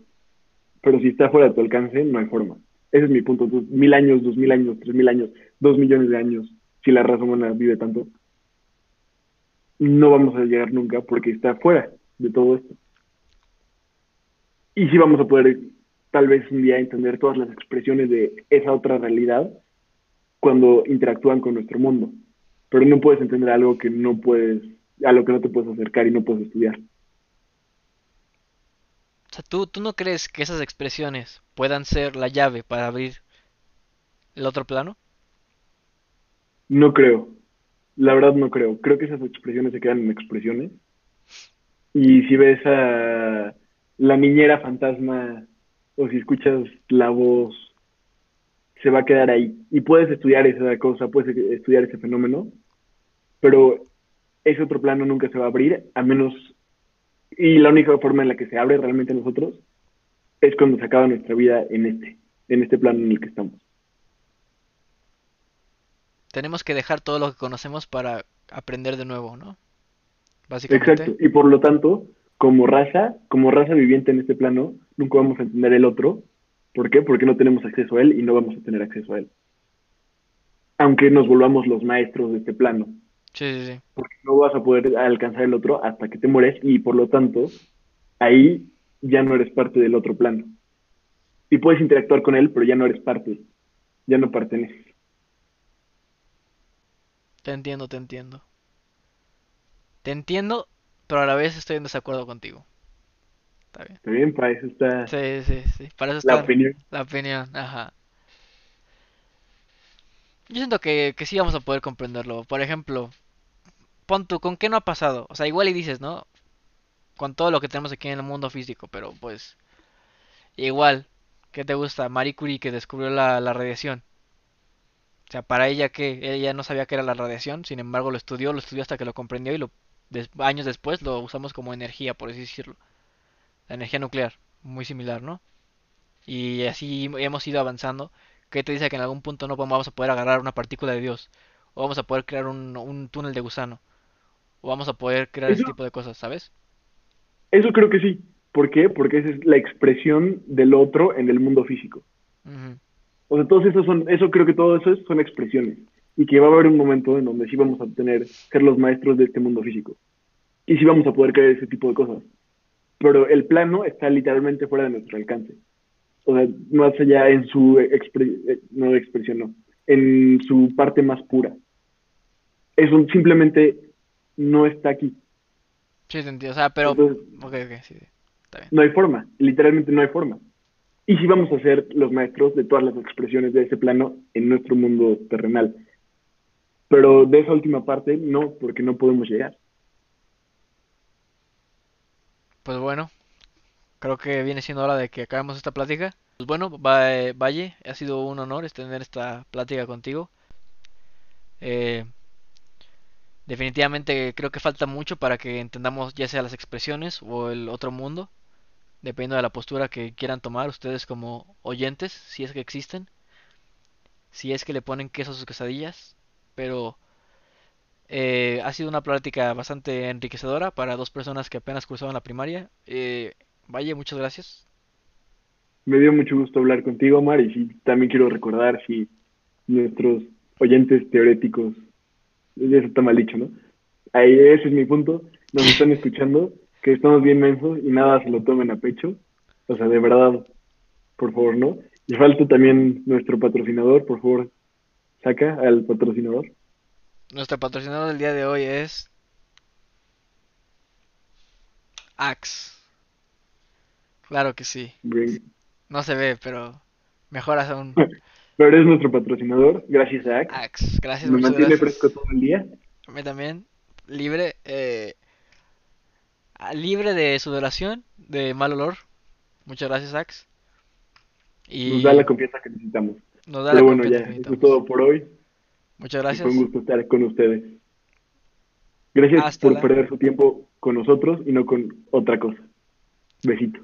S2: Pero si está fuera de tu alcance, no hay forma. Ese es mi punto. Mil años, dos mil años, tres mil años, dos millones de años. si la raza humana vive tanto, no vamos a llegar nunca porque está fuera de todo esto. Y sí vamos a poder tal vez un día entender todas las expresiones de esa otra realidad cuando interactúan con nuestro mundo. Pero no puedes entender algo que no puedes, a lo que no te puedes acercar y no puedes estudiar.
S1: O sea, ¿tú, tú no crees que esas expresiones puedan ser la llave para abrir el otro plano?
S2: No creo. La verdad no creo. Creo que esas expresiones se quedan en expresiones. Y si ves a la niñera fantasma o si escuchas la voz, se va a quedar ahí. Y puedes estudiar esa cosa, puedes estudiar ese fenómeno, pero ese otro plano nunca se va a abrir, a menos... Y la única forma en la que se abre realmente nosotros es cuando se acaba nuestra vida en este, en este plano en el que estamos.
S1: Tenemos que dejar todo lo que conocemos para aprender de nuevo, ¿no? Básicamente.
S2: Exacto. Y por lo tanto, como raza, como raza viviente en este plano, nunca vamos a entender el otro. ¿Por qué? Porque no tenemos acceso a él y no vamos a tener acceso a él. Aunque nos volvamos los maestros de este plano.
S1: Sí, sí, sí.
S2: Porque no vas a poder alcanzar el otro hasta que te mueres y por lo tanto, ahí ya no eres parte del otro plano. Y puedes interactuar con él, pero ya no eres parte. Ya no perteneces.
S1: Te entiendo, te entiendo. Te entiendo, pero a la vez estoy en desacuerdo contigo. Está bien.
S2: Está bien, para eso está
S1: Sí, sí, sí. Para eso
S2: la
S1: está
S2: opinión.
S1: la opinión. Ajá. Yo siento que, que sí vamos a poder comprenderlo. Por ejemplo, pon tú, ¿con qué no ha pasado? O sea, igual y dices, ¿no? Con todo lo que tenemos aquí en el mundo físico, pero pues... Igual, ¿qué te gusta? Marie Curie que descubrió la, la radiación. O sea, para ella que ella no sabía que era la radiación, sin embargo lo estudió, lo estudió hasta que lo comprendió y lo des- años después lo usamos como energía, por así decirlo. La energía nuclear, muy similar, ¿no? Y así hemos ido avanzando. ¿Qué te dice que en algún punto no vamos a poder agarrar una partícula de Dios? O vamos a poder crear un, un túnel de gusano. O vamos a poder crear ese tipo de cosas, ¿sabes?
S2: eso creo que sí. ¿Por qué? Porque esa es la expresión del otro en el mundo físico. O sea, todos esos son, eso creo que todo eso es- son expresiones. Y que va a haber un momento en donde sí vamos a tener, ser los maestros de este mundo físico. Y sí vamos a poder creer ese tipo de cosas. Pero el plano está literalmente fuera de nuestro alcance. O sea, más allá en su expre- eh, no expresión, no, en su parte más pura. Eso simplemente no está aquí.
S1: Sí, te entiendo. O sea, pero...
S2: Entonces,
S1: Ok, ok, sí, sí. Está bien.
S2: no hay forma, literalmente no hay forma. Y sí vamos a ser los maestros de todas las expresiones de ese plano en nuestro mundo terrenal. Pero de esa última parte, no, porque no podemos llegar.
S1: Pues bueno, creo que viene siendo hora de que acabemos esta plática. Pues bueno, eh, Valle, ha sido un honor tener esta plática contigo. Eh, definitivamente creo que falta mucho para que entendamos ya sea las expresiones o el otro mundo, dependiendo de la postura que quieran tomar ustedes como oyentes, si es que existen, si es que le ponen queso a sus quesadillas, pero eh, ha sido una plática bastante enriquecedora para dos personas que apenas cursaban la primaria. Eh, Valle, muchas gracias.
S2: Me dio mucho gusto hablar contigo, Omar, y sí, también quiero recordar si nuestros oyentes teoréticos, eso está mal dicho, ¿no? Ahí ese es mi punto, nos están escuchando, que estamos bien mensos y nada se lo tomen a pecho. O sea, de verdad, por favor, ¿no? Y falta también nuestro patrocinador, por favor, saca al patrocinador.
S1: Nuestro patrocinador del día de hoy es Axe. Claro que sí.
S2: Bien.
S1: No se ve, pero mejoras aún.
S2: Pero es nuestro patrocinador, gracias a Axe.
S1: Axe, gracias,
S2: Me mantiene
S1: gracias.
S2: fresco todo el día.
S1: A mí también. Libre, eh, libre de sudoración, de mal olor. Muchas gracias, Axe.
S2: Nos da la
S1: Y
S2: confianza que necesitamos.
S1: Nos da la
S2: Pero bueno,
S1: confianza
S2: ya, eso es todo por hoy.
S1: Muchas gracias.
S2: Fue un gusto estar con ustedes. Gracias
S1: Hasta
S2: por
S1: la-
S2: perder su tiempo con nosotros y no con otra cosa. Besitos.